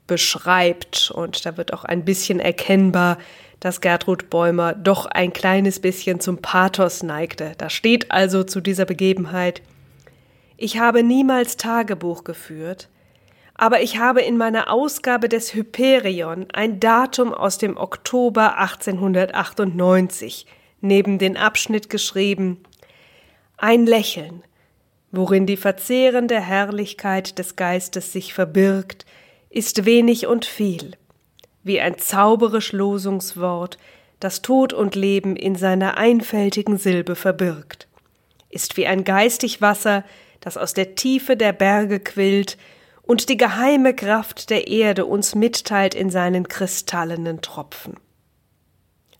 beschreibt. Und da wird auch ein bisschen erkennbar, dass Gertrud Bäumer doch ein kleines bisschen zum Pathos neigte. Da steht also zu dieser Begebenheit Ich habe niemals Tagebuch geführt, aber ich habe in meiner Ausgabe des Hyperion ein Datum aus dem Oktober 1898 neben den Abschnitt geschrieben. Ein Lächeln, worin die verzehrende Herrlichkeit des Geistes sich verbirgt, ist wenig und viel, wie ein zauberisch Losungswort, das Tod und Leben in seiner einfältigen Silbe verbirgt, ist wie ein geistig Wasser, das aus der Tiefe der Berge quillt und die geheime Kraft der Erde uns mitteilt in seinen kristallenen Tropfen.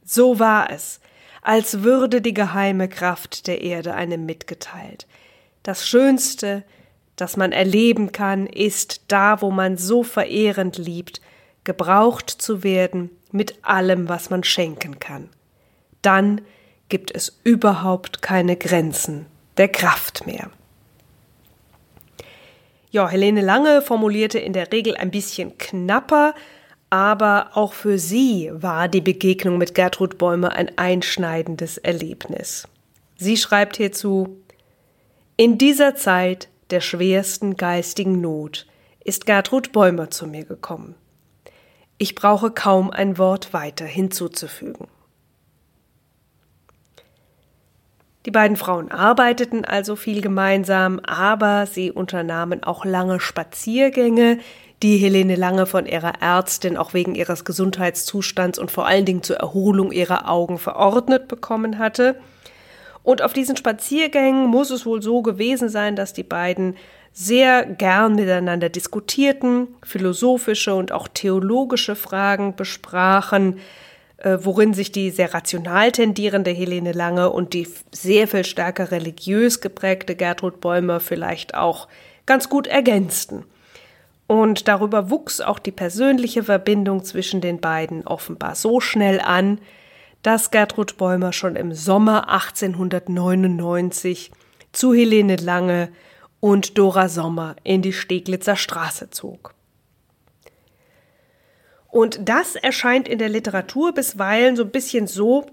So war es, als würde die geheime Kraft der Erde einem mitgeteilt. Das Schönste, das man erleben kann, ist da, wo man so verehrend liebt, gebraucht zu werden mit allem, was man schenken kann. Dann gibt es überhaupt keine Grenzen der Kraft mehr. Ja, Helene Lange formulierte in der Regel ein bisschen knapper, aber auch für sie war die Begegnung mit Gertrud Bäumer ein einschneidendes Erlebnis. Sie schreibt hierzu In dieser Zeit der schwersten geistigen Not ist Gertrud Bäumer zu mir gekommen. Ich brauche kaum ein Wort weiter hinzuzufügen. Die beiden Frauen arbeiteten also viel gemeinsam, aber sie unternahmen auch lange Spaziergänge, die Helene Lange von ihrer Ärztin auch wegen ihres Gesundheitszustands und vor allen Dingen zur Erholung ihrer Augen verordnet bekommen hatte. Und auf diesen Spaziergängen muss es wohl so gewesen sein, dass die beiden sehr gern miteinander diskutierten, philosophische und auch theologische Fragen besprachen, worin sich die sehr rational tendierende Helene Lange und die sehr viel stärker religiös geprägte Gertrud Bäumer vielleicht auch ganz gut ergänzten. Und darüber wuchs auch die persönliche Verbindung zwischen den beiden offenbar so schnell an, dass Gertrud Bäumer schon im Sommer 1899 zu Helene Lange und Dora Sommer in die Steglitzer Straße zog. Und das erscheint in der Literatur bisweilen so ein bisschen so,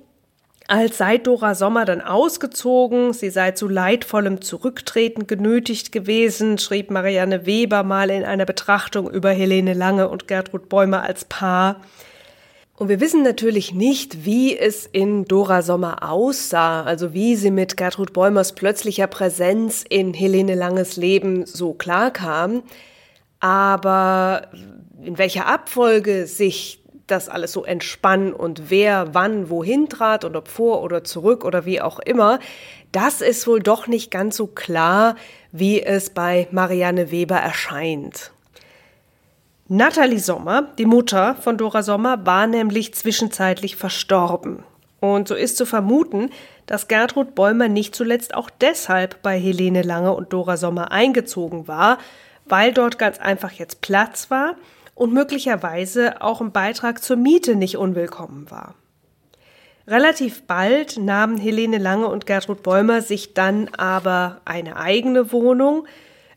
als sei Dora Sommer dann ausgezogen, sie sei zu leidvollem Zurücktreten genötigt gewesen, schrieb Marianne Weber mal in einer Betrachtung über Helene Lange und Gertrud Bäumer als Paar. Und wir wissen natürlich nicht, wie es in Dora Sommer aussah, also wie sie mit Gertrud Bäumers plötzlicher Präsenz in Helene Langes Leben so klarkam. Aber in welcher Abfolge sich das alles so entspann und wer wann wohin trat und ob vor oder zurück oder wie auch immer, das ist wohl doch nicht ganz so klar, wie es bei Marianne Weber erscheint. Nathalie Sommer, die Mutter von Dora Sommer, war nämlich zwischenzeitlich verstorben. Und so ist zu vermuten, dass Gertrud Bäumer nicht zuletzt auch deshalb bei Helene Lange und Dora Sommer eingezogen war, weil dort ganz einfach jetzt Platz war und möglicherweise auch ein Beitrag zur Miete nicht unwillkommen war. Relativ bald nahmen Helene Lange und Gertrud Bäumer sich dann aber eine eigene Wohnung,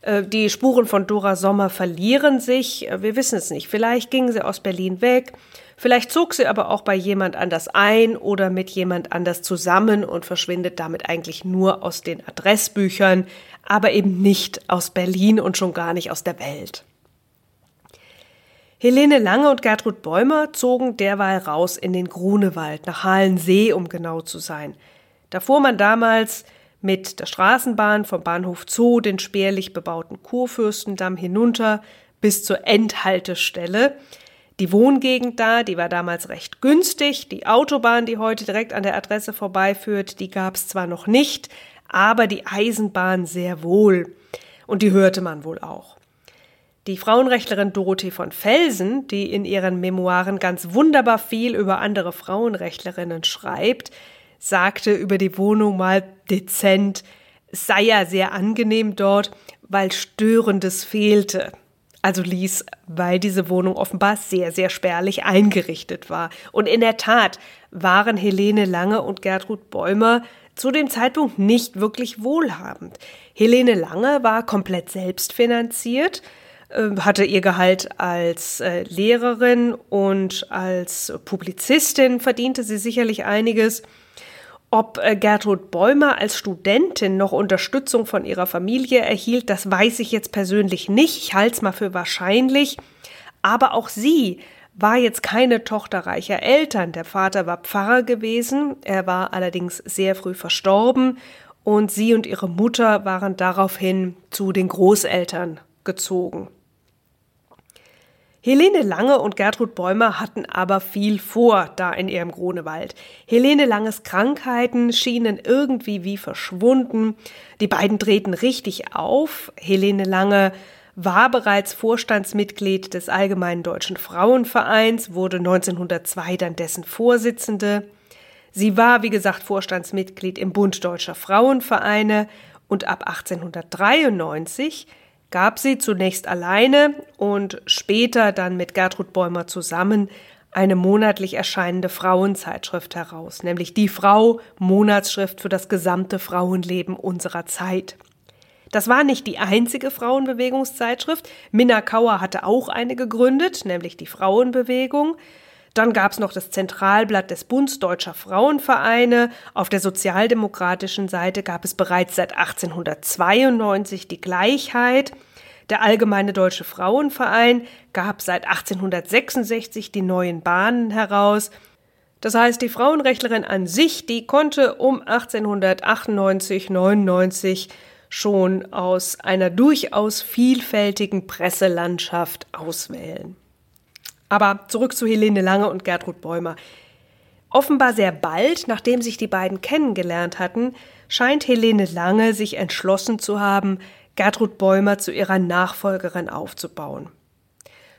äh, die Spuren von Dora Sommer verlieren sich. Äh, wir wissen es nicht. Vielleicht ging sie aus Berlin weg. Vielleicht zog sie aber auch bei jemand anders ein oder mit jemand anders zusammen und verschwindet damit eigentlich nur aus den Adressbüchern, aber eben nicht aus Berlin und schon gar nicht aus der Welt. Helene Lange und Gertrud Bäumer zogen derweil raus in den Grunewald, nach Halensee, um genau zu sein. Da fuhr man damals mit der Straßenbahn vom Bahnhof Zoo den spärlich bebauten Kurfürstendamm hinunter bis zur Endhaltestelle. Die Wohngegend da, die war damals recht günstig. Die Autobahn, die heute direkt an der Adresse vorbeiführt, die gab es zwar noch nicht, aber die Eisenbahn sehr wohl. Und die hörte man wohl auch. Die Frauenrechtlerin Dorothee von Felsen, die in ihren Memoiren ganz wunderbar viel über andere Frauenrechtlerinnen schreibt, sagte über die Wohnung mal dezent, es sei ja sehr angenehm dort, weil Störendes fehlte. Also ließ, weil diese Wohnung offenbar sehr, sehr spärlich eingerichtet war. Und in der Tat waren Helene Lange und Gertrud Bäumer zu dem Zeitpunkt nicht wirklich wohlhabend. Helene Lange war komplett selbstfinanziert, äh, hatte ihr Gehalt als äh, Lehrerin und als Publizistin verdiente sie sicherlich einiges. Ob äh, Gertrud Bäumer als Studentin noch Unterstützung von ihrer Familie erhielt, das weiß ich jetzt persönlich nicht. Ich halte es mal für wahrscheinlich. Aber auch sie war jetzt keine Tochter reicher Eltern. Der Vater war Pfarrer gewesen, er war allerdings sehr früh verstorben und sie und ihre Mutter waren daraufhin zu den Großeltern gezogen. Helene Lange und Gertrud Bäumer hatten aber viel vor da in ihrem Grunewald. Helene Langes Krankheiten schienen irgendwie wie verschwunden. Die beiden drehten richtig auf. Helene Lange war bereits Vorstandsmitglied des Allgemeinen Deutschen Frauenvereins, wurde 1902 dann dessen Vorsitzende. Sie war, wie gesagt, Vorstandsmitglied im Bund Deutscher Frauenvereine und ab 1893 gab sie zunächst alleine und später dann mit Gertrud Bäumer zusammen eine monatlich erscheinende Frauenzeitschrift heraus, nämlich die Frau Monatsschrift für das gesamte Frauenleben unserer Zeit. Das war nicht die einzige Frauenbewegungszeitschrift. Minna Kauer hatte auch eine gegründet, nämlich die Frauenbewegung. Dann gab es noch das Zentralblatt des Bunds Deutscher Frauenvereine. Auf der sozialdemokratischen Seite gab es bereits seit 1892 die Gleichheit. Der Allgemeine Deutsche Frauenverein gab seit 1866 die neuen Bahnen heraus. Das heißt, die Frauenrechtlerin an sich, die konnte um 1898, 99 schon aus einer durchaus vielfältigen Presselandschaft auswählen. Aber zurück zu Helene Lange und Gertrud Bäumer. Offenbar sehr bald, nachdem sich die beiden kennengelernt hatten, scheint Helene Lange sich entschlossen zu haben, Gertrud Bäumer zu ihrer Nachfolgerin aufzubauen.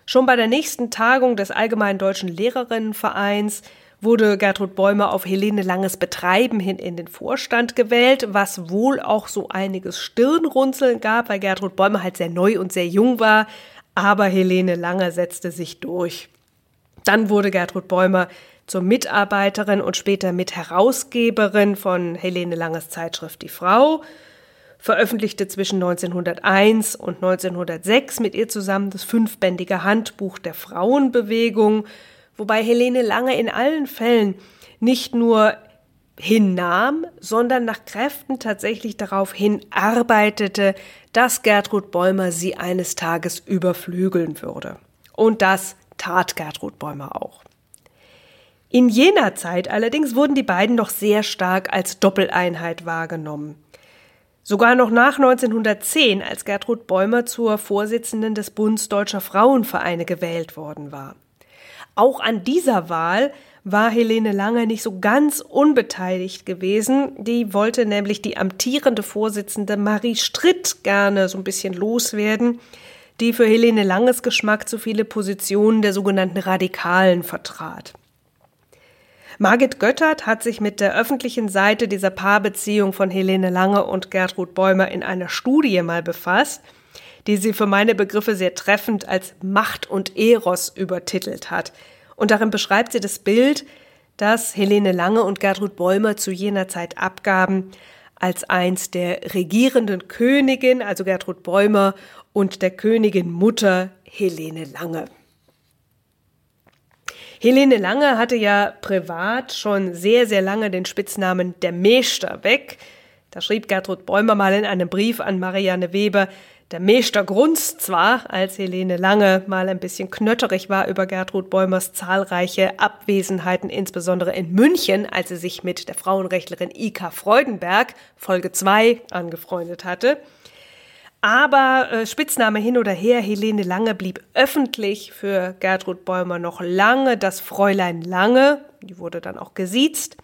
Schon bei der nächsten Tagung des Allgemeinen Deutschen Lehrerinnenvereins wurde Gertrud Bäumer auf Helene Langes Betreiben hin in den Vorstand gewählt, was wohl auch so einiges Stirnrunzeln gab, weil Gertrud Bäumer halt sehr neu und sehr jung war, aber Helene Lange setzte sich durch. Dann wurde Gertrud Bäumer zur Mitarbeiterin und später Mitherausgeberin von Helene Langes Zeitschrift Die Frau, veröffentlichte zwischen 1901 und 1906 mit ihr zusammen das fünfbändige Handbuch der Frauenbewegung, wobei Helene Lange in allen Fällen nicht nur hinnahm, sondern nach Kräften tatsächlich darauf hinarbeitete, dass Gertrud Bäumer sie eines Tages überflügeln würde. Und das tat Gertrud Bäumer auch. In jener Zeit allerdings wurden die beiden noch sehr stark als Doppeleinheit wahrgenommen. Sogar noch nach 1910, als Gertrud Bäumer zur Vorsitzenden des Bundes Deutscher Frauenvereine gewählt worden war. Auch an dieser Wahl war Helene Lange nicht so ganz unbeteiligt gewesen. Die wollte nämlich die amtierende Vorsitzende Marie Stritt gerne so ein bisschen loswerden, die für Helene Langes Geschmack zu viele Positionen der sogenannten Radikalen vertrat. Margit Göttert hat sich mit der öffentlichen Seite dieser Paarbeziehung von Helene Lange und Gertrud Bäumer in einer Studie mal befasst, die sie für meine Begriffe sehr treffend als Macht und Eros übertitelt hat. Und darin beschreibt sie das Bild, das Helene Lange und Gertrud Bäumer zu jener Zeit abgaben, als eins der regierenden Königin, also Gertrud Bäumer, und der Königin Mutter Helene Lange. Helene Lange hatte ja privat schon sehr, sehr lange den Spitznamen der Meester weg. Da schrieb Gertrud Bäumer mal in einem Brief an Marianne Weber, der Meester grunzt zwar, als Helene Lange mal ein bisschen knötterig war über Gertrud Bäumers zahlreiche Abwesenheiten, insbesondere in München, als sie sich mit der Frauenrechtlerin Ika Freudenberg, Folge 2, angefreundet hatte. Aber äh, Spitzname hin oder her, Helene Lange blieb öffentlich für Gertrud Bäumer noch lange das Fräulein Lange, die wurde dann auch gesiezt,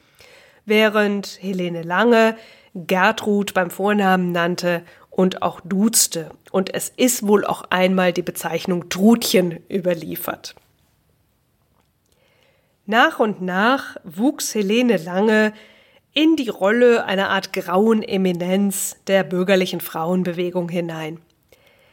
während Helene Lange Gertrud beim Vornamen nannte und auch duzte. Und es ist wohl auch einmal die Bezeichnung Trutchen überliefert. Nach und nach wuchs Helene Lange in die Rolle einer Art grauen Eminenz der bürgerlichen Frauenbewegung hinein.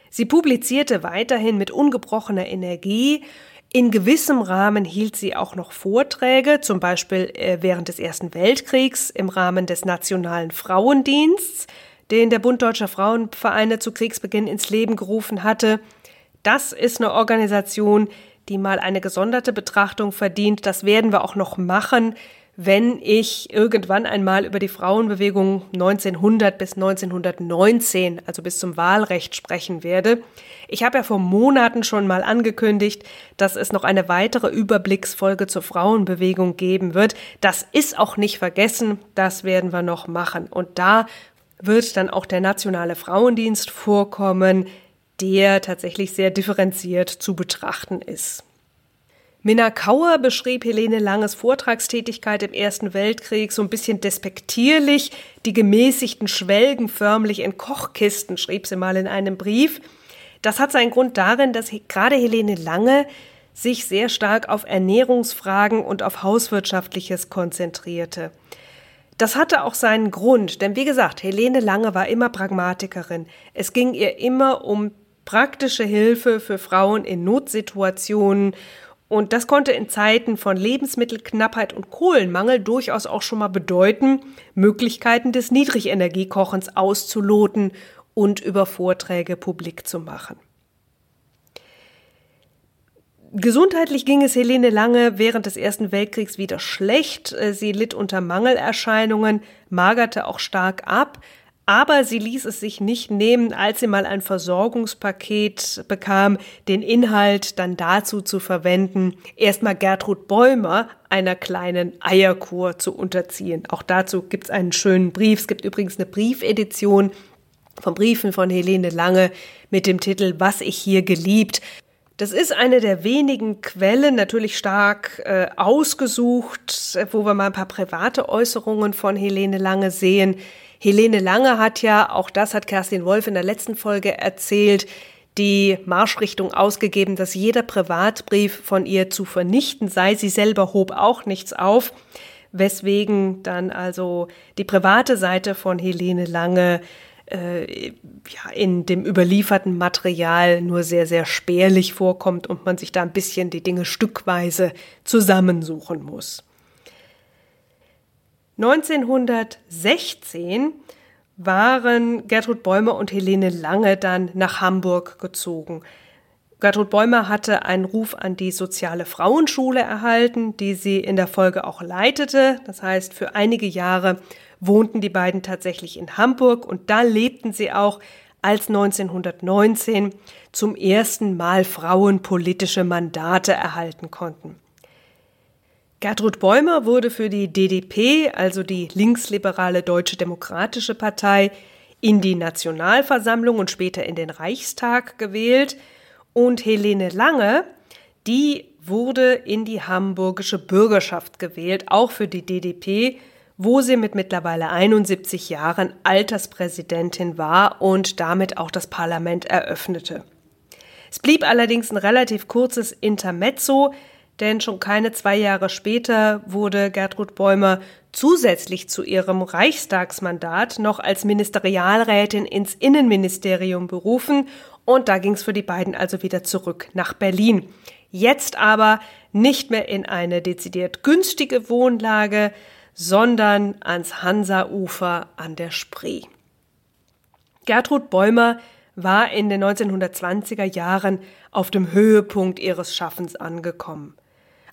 Sie publizierte weiterhin mit ungebrochener Energie. In gewissem Rahmen hielt sie auch noch Vorträge, zum Beispiel äh, während des Ersten Weltkriegs im Rahmen des Nationalen Frauendienstes den der Bund Deutscher Frauenvereine zu Kriegsbeginn ins Leben gerufen hatte. Das ist eine Organisation, die mal eine gesonderte Betrachtung verdient. Das werden wir auch noch machen, wenn ich irgendwann einmal über die Frauenbewegung 1900 bis 1919, also bis zum Wahlrecht sprechen werde. Ich habe ja vor Monaten schon mal angekündigt, dass es noch eine weitere Überblicksfolge zur Frauenbewegung geben wird. Das ist auch nicht vergessen, das werden wir noch machen. Und da wird dann auch der Nationale Frauendienst vorkommen, der tatsächlich sehr differenziert zu betrachten ist. Minna Kauer beschrieb Helene Langes Vortragstätigkeit im Ersten Weltkrieg so ein bisschen despektierlich. Die gemäßigten Schwelgen förmlich in Kochkisten, schrieb sie mal in einem Brief. Das hat seinen Grund darin, dass gerade Helene Lange sich sehr stark auf Ernährungsfragen und auf Hauswirtschaftliches konzentrierte. Das hatte auch seinen Grund, denn wie gesagt, Helene Lange war immer Pragmatikerin. Es ging ihr immer um praktische Hilfe für Frauen in Notsituationen und das konnte in Zeiten von Lebensmittelknappheit und Kohlenmangel durchaus auch schon mal bedeuten, Möglichkeiten des Niedrigenergiekochens auszuloten und über Vorträge publik zu machen. Gesundheitlich ging es Helene Lange während des Ersten Weltkriegs wieder schlecht. Sie litt unter Mangelerscheinungen, magerte auch stark ab, aber sie ließ es sich nicht nehmen, als sie mal ein Versorgungspaket bekam, den Inhalt dann dazu zu verwenden, erstmal Gertrud Bäumer einer kleinen Eierkur zu unterziehen. Auch dazu gibt es einen schönen Brief. Es gibt übrigens eine Briefedition von Briefen von Helene Lange mit dem Titel Was ich hier geliebt. Das ist eine der wenigen Quellen, natürlich stark äh, ausgesucht, wo wir mal ein paar private Äußerungen von Helene Lange sehen. Helene Lange hat ja, auch das hat Kerstin Wolf in der letzten Folge erzählt, die Marschrichtung ausgegeben, dass jeder Privatbrief von ihr zu vernichten sei. Sie selber hob auch nichts auf, weswegen dann also die private Seite von Helene Lange äh, ja, in dem überlieferten Material nur sehr, sehr spärlich vorkommt und man sich da ein bisschen die Dinge stückweise zusammensuchen muss. 1916 waren Gertrud Bäumer und Helene Lange dann nach Hamburg gezogen. Gertrud Bäumer hatte einen Ruf an die soziale Frauenschule erhalten, die sie in der Folge auch leitete. Das heißt, für einige Jahre wohnten die beiden tatsächlich in Hamburg und da lebten sie auch, als 1919 zum ersten Mal Frauen politische Mandate erhalten konnten. Gertrud Bäumer wurde für die DDP, also die linksliberale Deutsche Demokratische Partei, in die Nationalversammlung und später in den Reichstag gewählt und Helene Lange, die wurde in die hamburgische Bürgerschaft gewählt, auch für die DDP wo sie mit mittlerweile 71 Jahren Alterspräsidentin war und damit auch das Parlament eröffnete. Es blieb allerdings ein relativ kurzes Intermezzo, denn schon keine zwei Jahre später wurde Gertrud Bäumer zusätzlich zu ihrem Reichstagsmandat noch als Ministerialrätin ins Innenministerium berufen und da ging es für die beiden also wieder zurück nach Berlin. Jetzt aber nicht mehr in eine dezidiert günstige Wohnlage, sondern ans Hansa-Ufer an der Spree. Gertrud Bäumer war in den 1920er Jahren auf dem Höhepunkt ihres Schaffens angekommen.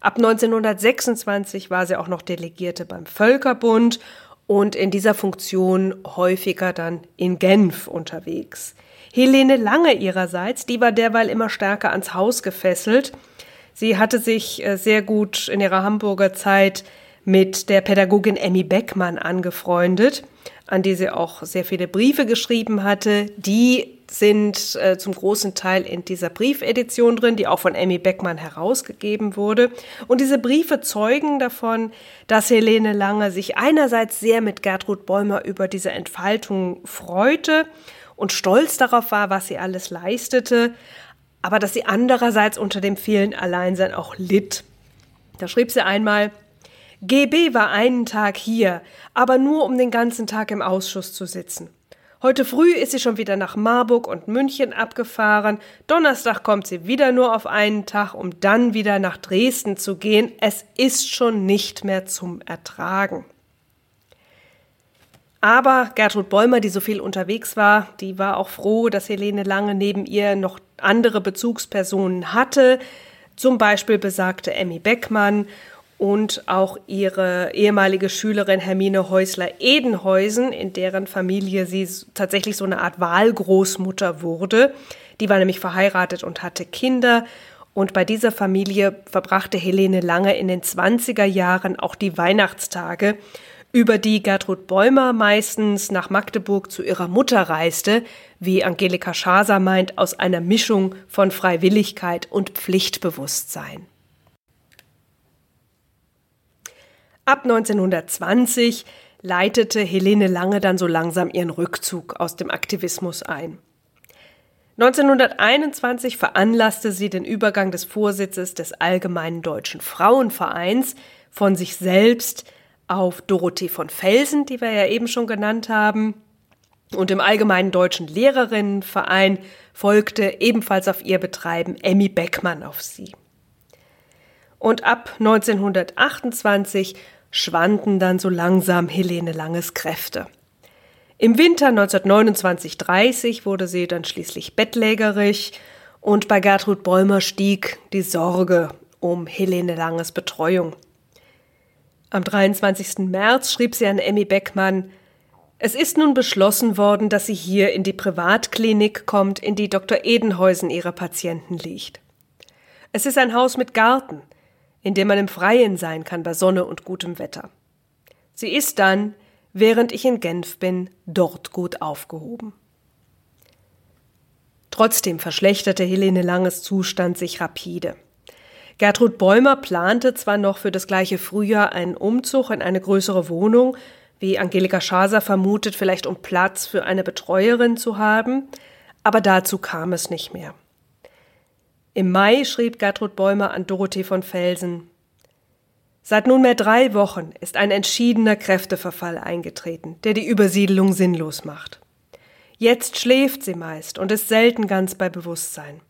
Ab 1926 war sie auch noch Delegierte beim Völkerbund und in dieser Funktion häufiger dann in Genf unterwegs. Helene Lange ihrerseits, die war derweil immer stärker ans Haus gefesselt. Sie hatte sich äh, sehr gut in ihrer Hamburger Zeit mit der Pädagogin Emmy Beckmann angefreundet, an die sie auch sehr viele Briefe geschrieben hatte. Die sind äh, zum großen Teil in dieser Briefedition drin, die auch von Emmy Beckmann herausgegeben wurde. Und diese Briefe zeugen davon, dass Helene Lange sich einerseits sehr mit Gertrud Bäumer über diese Entfaltung freute und stolz darauf war, was sie alles leistete, aber dass sie andererseits unter dem vielen Alleinsein auch litt. Da schrieb sie einmal, GB war einen Tag hier, aber nur um den ganzen Tag im Ausschuss zu sitzen. Heute früh ist sie schon wieder nach Marburg und München abgefahren. Donnerstag kommt sie wieder nur auf einen Tag, um dann wieder nach Dresden zu gehen. Es ist schon nicht mehr zum Ertragen. Aber Gertrud Bäumer, die so viel unterwegs war, die war auch froh, dass Helene Lange neben ihr noch andere Bezugspersonen hatte. Zum Beispiel besagte Emmy Beckmann und auch ihre ehemalige Schülerin Hermine Häusler-Edenhäusen, in deren Familie sie tatsächlich so eine Art Wahlgroßmutter wurde. Die war nämlich verheiratet und hatte Kinder. Und bei dieser Familie verbrachte Helene Lange in den 20er Jahren auch die Weihnachtstage, über die Gertrud Bäumer meistens nach Magdeburg zu ihrer Mutter reiste, wie Angelika Schaser meint, aus einer Mischung von Freiwilligkeit und Pflichtbewusstsein. Ab 1920 leitete Helene Lange dann so langsam ihren Rückzug aus dem Aktivismus ein. 1921 veranlasste sie den Übergang des Vorsitzes des Allgemeinen Deutschen Frauenvereins von sich selbst auf Dorothee von Felsen, die wir ja eben schon genannt haben, und im Allgemeinen Deutschen Lehrerinnenverein folgte ebenfalls auf ihr Betreiben Emmy Beckmann auf sie. Und ab 1928 schwanden dann so langsam Helene Langes Kräfte. Im Winter 1929-30 wurde sie dann schließlich bettlägerig und bei Gertrud Bäumer stieg die Sorge um Helene Langes Betreuung. Am 23. März schrieb sie an Emmy Beckmann, es ist nun beschlossen worden, dass sie hier in die Privatklinik kommt, in die Dr. Edenhäusen ihrer Patienten liegt. Es ist ein Haus mit Garten, in dem man im Freien sein kann bei Sonne und gutem Wetter. Sie ist dann, während ich in Genf bin, dort gut aufgehoben. Trotzdem verschlechterte Helene Langes Zustand sich rapide. Gertrud Bäumer plante zwar noch für das gleiche Frühjahr einen Umzug in eine größere Wohnung, wie Angelika Schaser vermutet, vielleicht um Platz für eine Betreuerin zu haben, aber dazu kam es nicht mehr. Im Mai schrieb Gertrud Bäumer an Dorothee von Felsen Seit nunmehr drei Wochen ist ein entschiedener Kräfteverfall eingetreten, der die Übersiedelung sinnlos macht. Jetzt schläft sie meist und ist selten ganz bei Bewusstsein.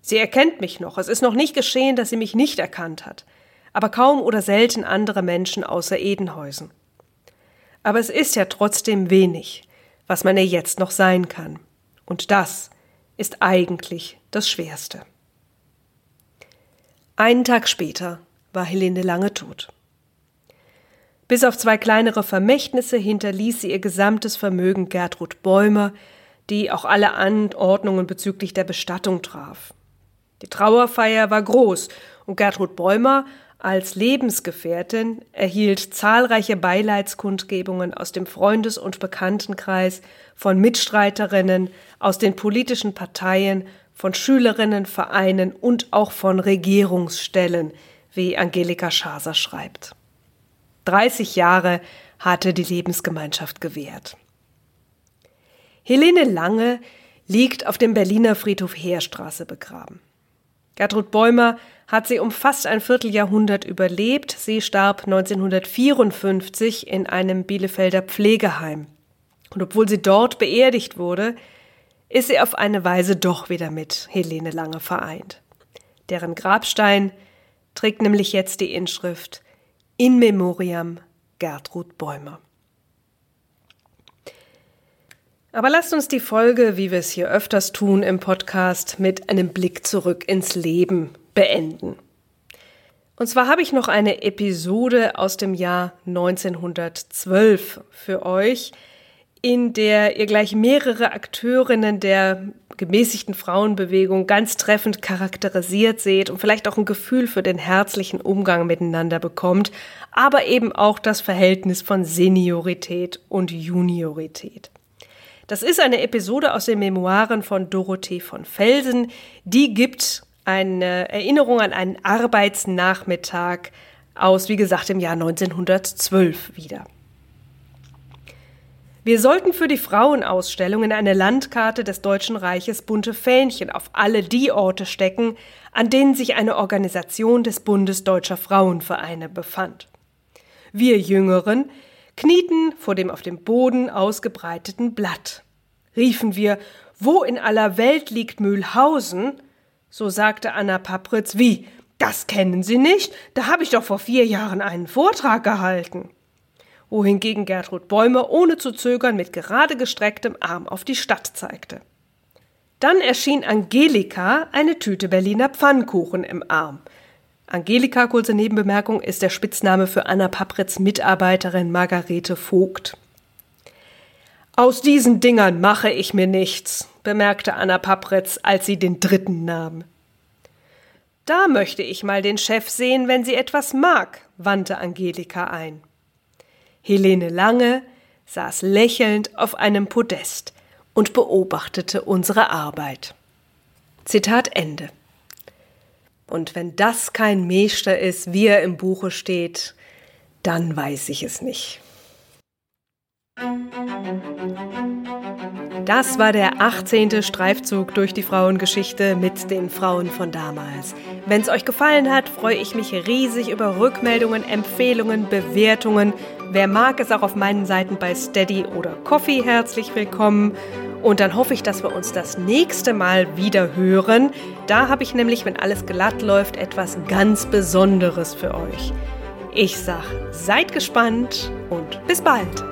Sie erkennt mich noch, es ist noch nicht geschehen, dass sie mich nicht erkannt hat, aber kaum oder selten andere Menschen außer Edenhäusen. Aber es ist ja trotzdem wenig, was man ihr jetzt noch sein kann. Und das ist eigentlich das Schwerste. Einen Tag später war Helene lange tot. Bis auf zwei kleinere Vermächtnisse hinterließ sie ihr gesamtes Vermögen Gertrud Bäumer, die auch alle Anordnungen bezüglich der Bestattung traf. Die Trauerfeier war groß und Gertrud Bäumer als Lebensgefährtin erhielt zahlreiche Beileidskundgebungen aus dem Freundes- und Bekanntenkreis, von Mitstreiterinnen, aus den politischen Parteien, von Schülerinnen, Vereinen und auch von Regierungsstellen, wie Angelika Schaser schreibt. 30 Jahre hatte die Lebensgemeinschaft gewährt. Helene Lange liegt auf dem Berliner Friedhof Heerstraße begraben. Gertrud Bäumer hat sie um fast ein Vierteljahrhundert überlebt. Sie starb 1954 in einem Bielefelder Pflegeheim. Und obwohl sie dort beerdigt wurde, ist sie auf eine Weise doch wieder mit Helene Lange vereint. Deren Grabstein trägt nämlich jetzt die Inschrift In Memoriam Gertrud Bäumer. Aber lasst uns die Folge, wie wir es hier öfters tun im Podcast, mit einem Blick zurück ins Leben beenden. Und zwar habe ich noch eine Episode aus dem Jahr 1912 für euch, in der ihr gleich mehrere Akteurinnen der gemäßigten Frauenbewegung ganz treffend charakterisiert seht und vielleicht auch ein Gefühl für den herzlichen Umgang miteinander bekommt, aber eben auch das Verhältnis von Seniorität und Juniorität. Das ist eine Episode aus den Memoiren von Dorothee von Felsen. Die gibt eine Erinnerung an einen Arbeitsnachmittag aus, wie gesagt, im Jahr 1912 wieder. Wir sollten für die Frauenausstellung in eine Landkarte des Deutschen Reiches bunte Fähnchen auf alle die Orte stecken, an denen sich eine Organisation des Bundes Deutscher Frauenvereine befand. Wir Jüngeren knieten vor dem auf dem Boden ausgebreiteten Blatt. Riefen wir, wo in aller Welt liegt Mühlhausen? So sagte Anna Papritz, wie, das kennen Sie nicht? Da habe ich doch vor vier Jahren einen Vortrag gehalten. Wohingegen Gertrud Bäumer ohne zu zögern mit gerade gestrecktem Arm auf die Stadt zeigte. Dann erschien Angelika eine Tüte Berliner Pfannkuchen im Arm. Angelika, kurze Nebenbemerkung, ist der Spitzname für Anna Papritz Mitarbeiterin Margarete Vogt. Aus diesen Dingern mache ich mir nichts, bemerkte Anna Papritz, als sie den dritten nahm. Da möchte ich mal den Chef sehen, wenn sie etwas mag, wandte Angelika ein. Helene Lange saß lächelnd auf einem Podest und beobachtete unsere Arbeit. Zitat Ende. Und wenn das kein Meester ist, wie er im Buche steht, dann weiß ich es nicht. Das war der 18. Streifzug durch die Frauengeschichte mit den Frauen von damals. Wenn es euch gefallen hat, freue ich mich riesig über Rückmeldungen, Empfehlungen, Bewertungen. Wer mag, ist auch auf meinen Seiten bei Steady oder Coffee herzlich willkommen. Und dann hoffe ich, dass wir uns das nächste Mal wieder hören. Da habe ich nämlich, wenn alles glatt läuft, etwas ganz Besonderes für euch. Ich sag, seid gespannt und bis bald.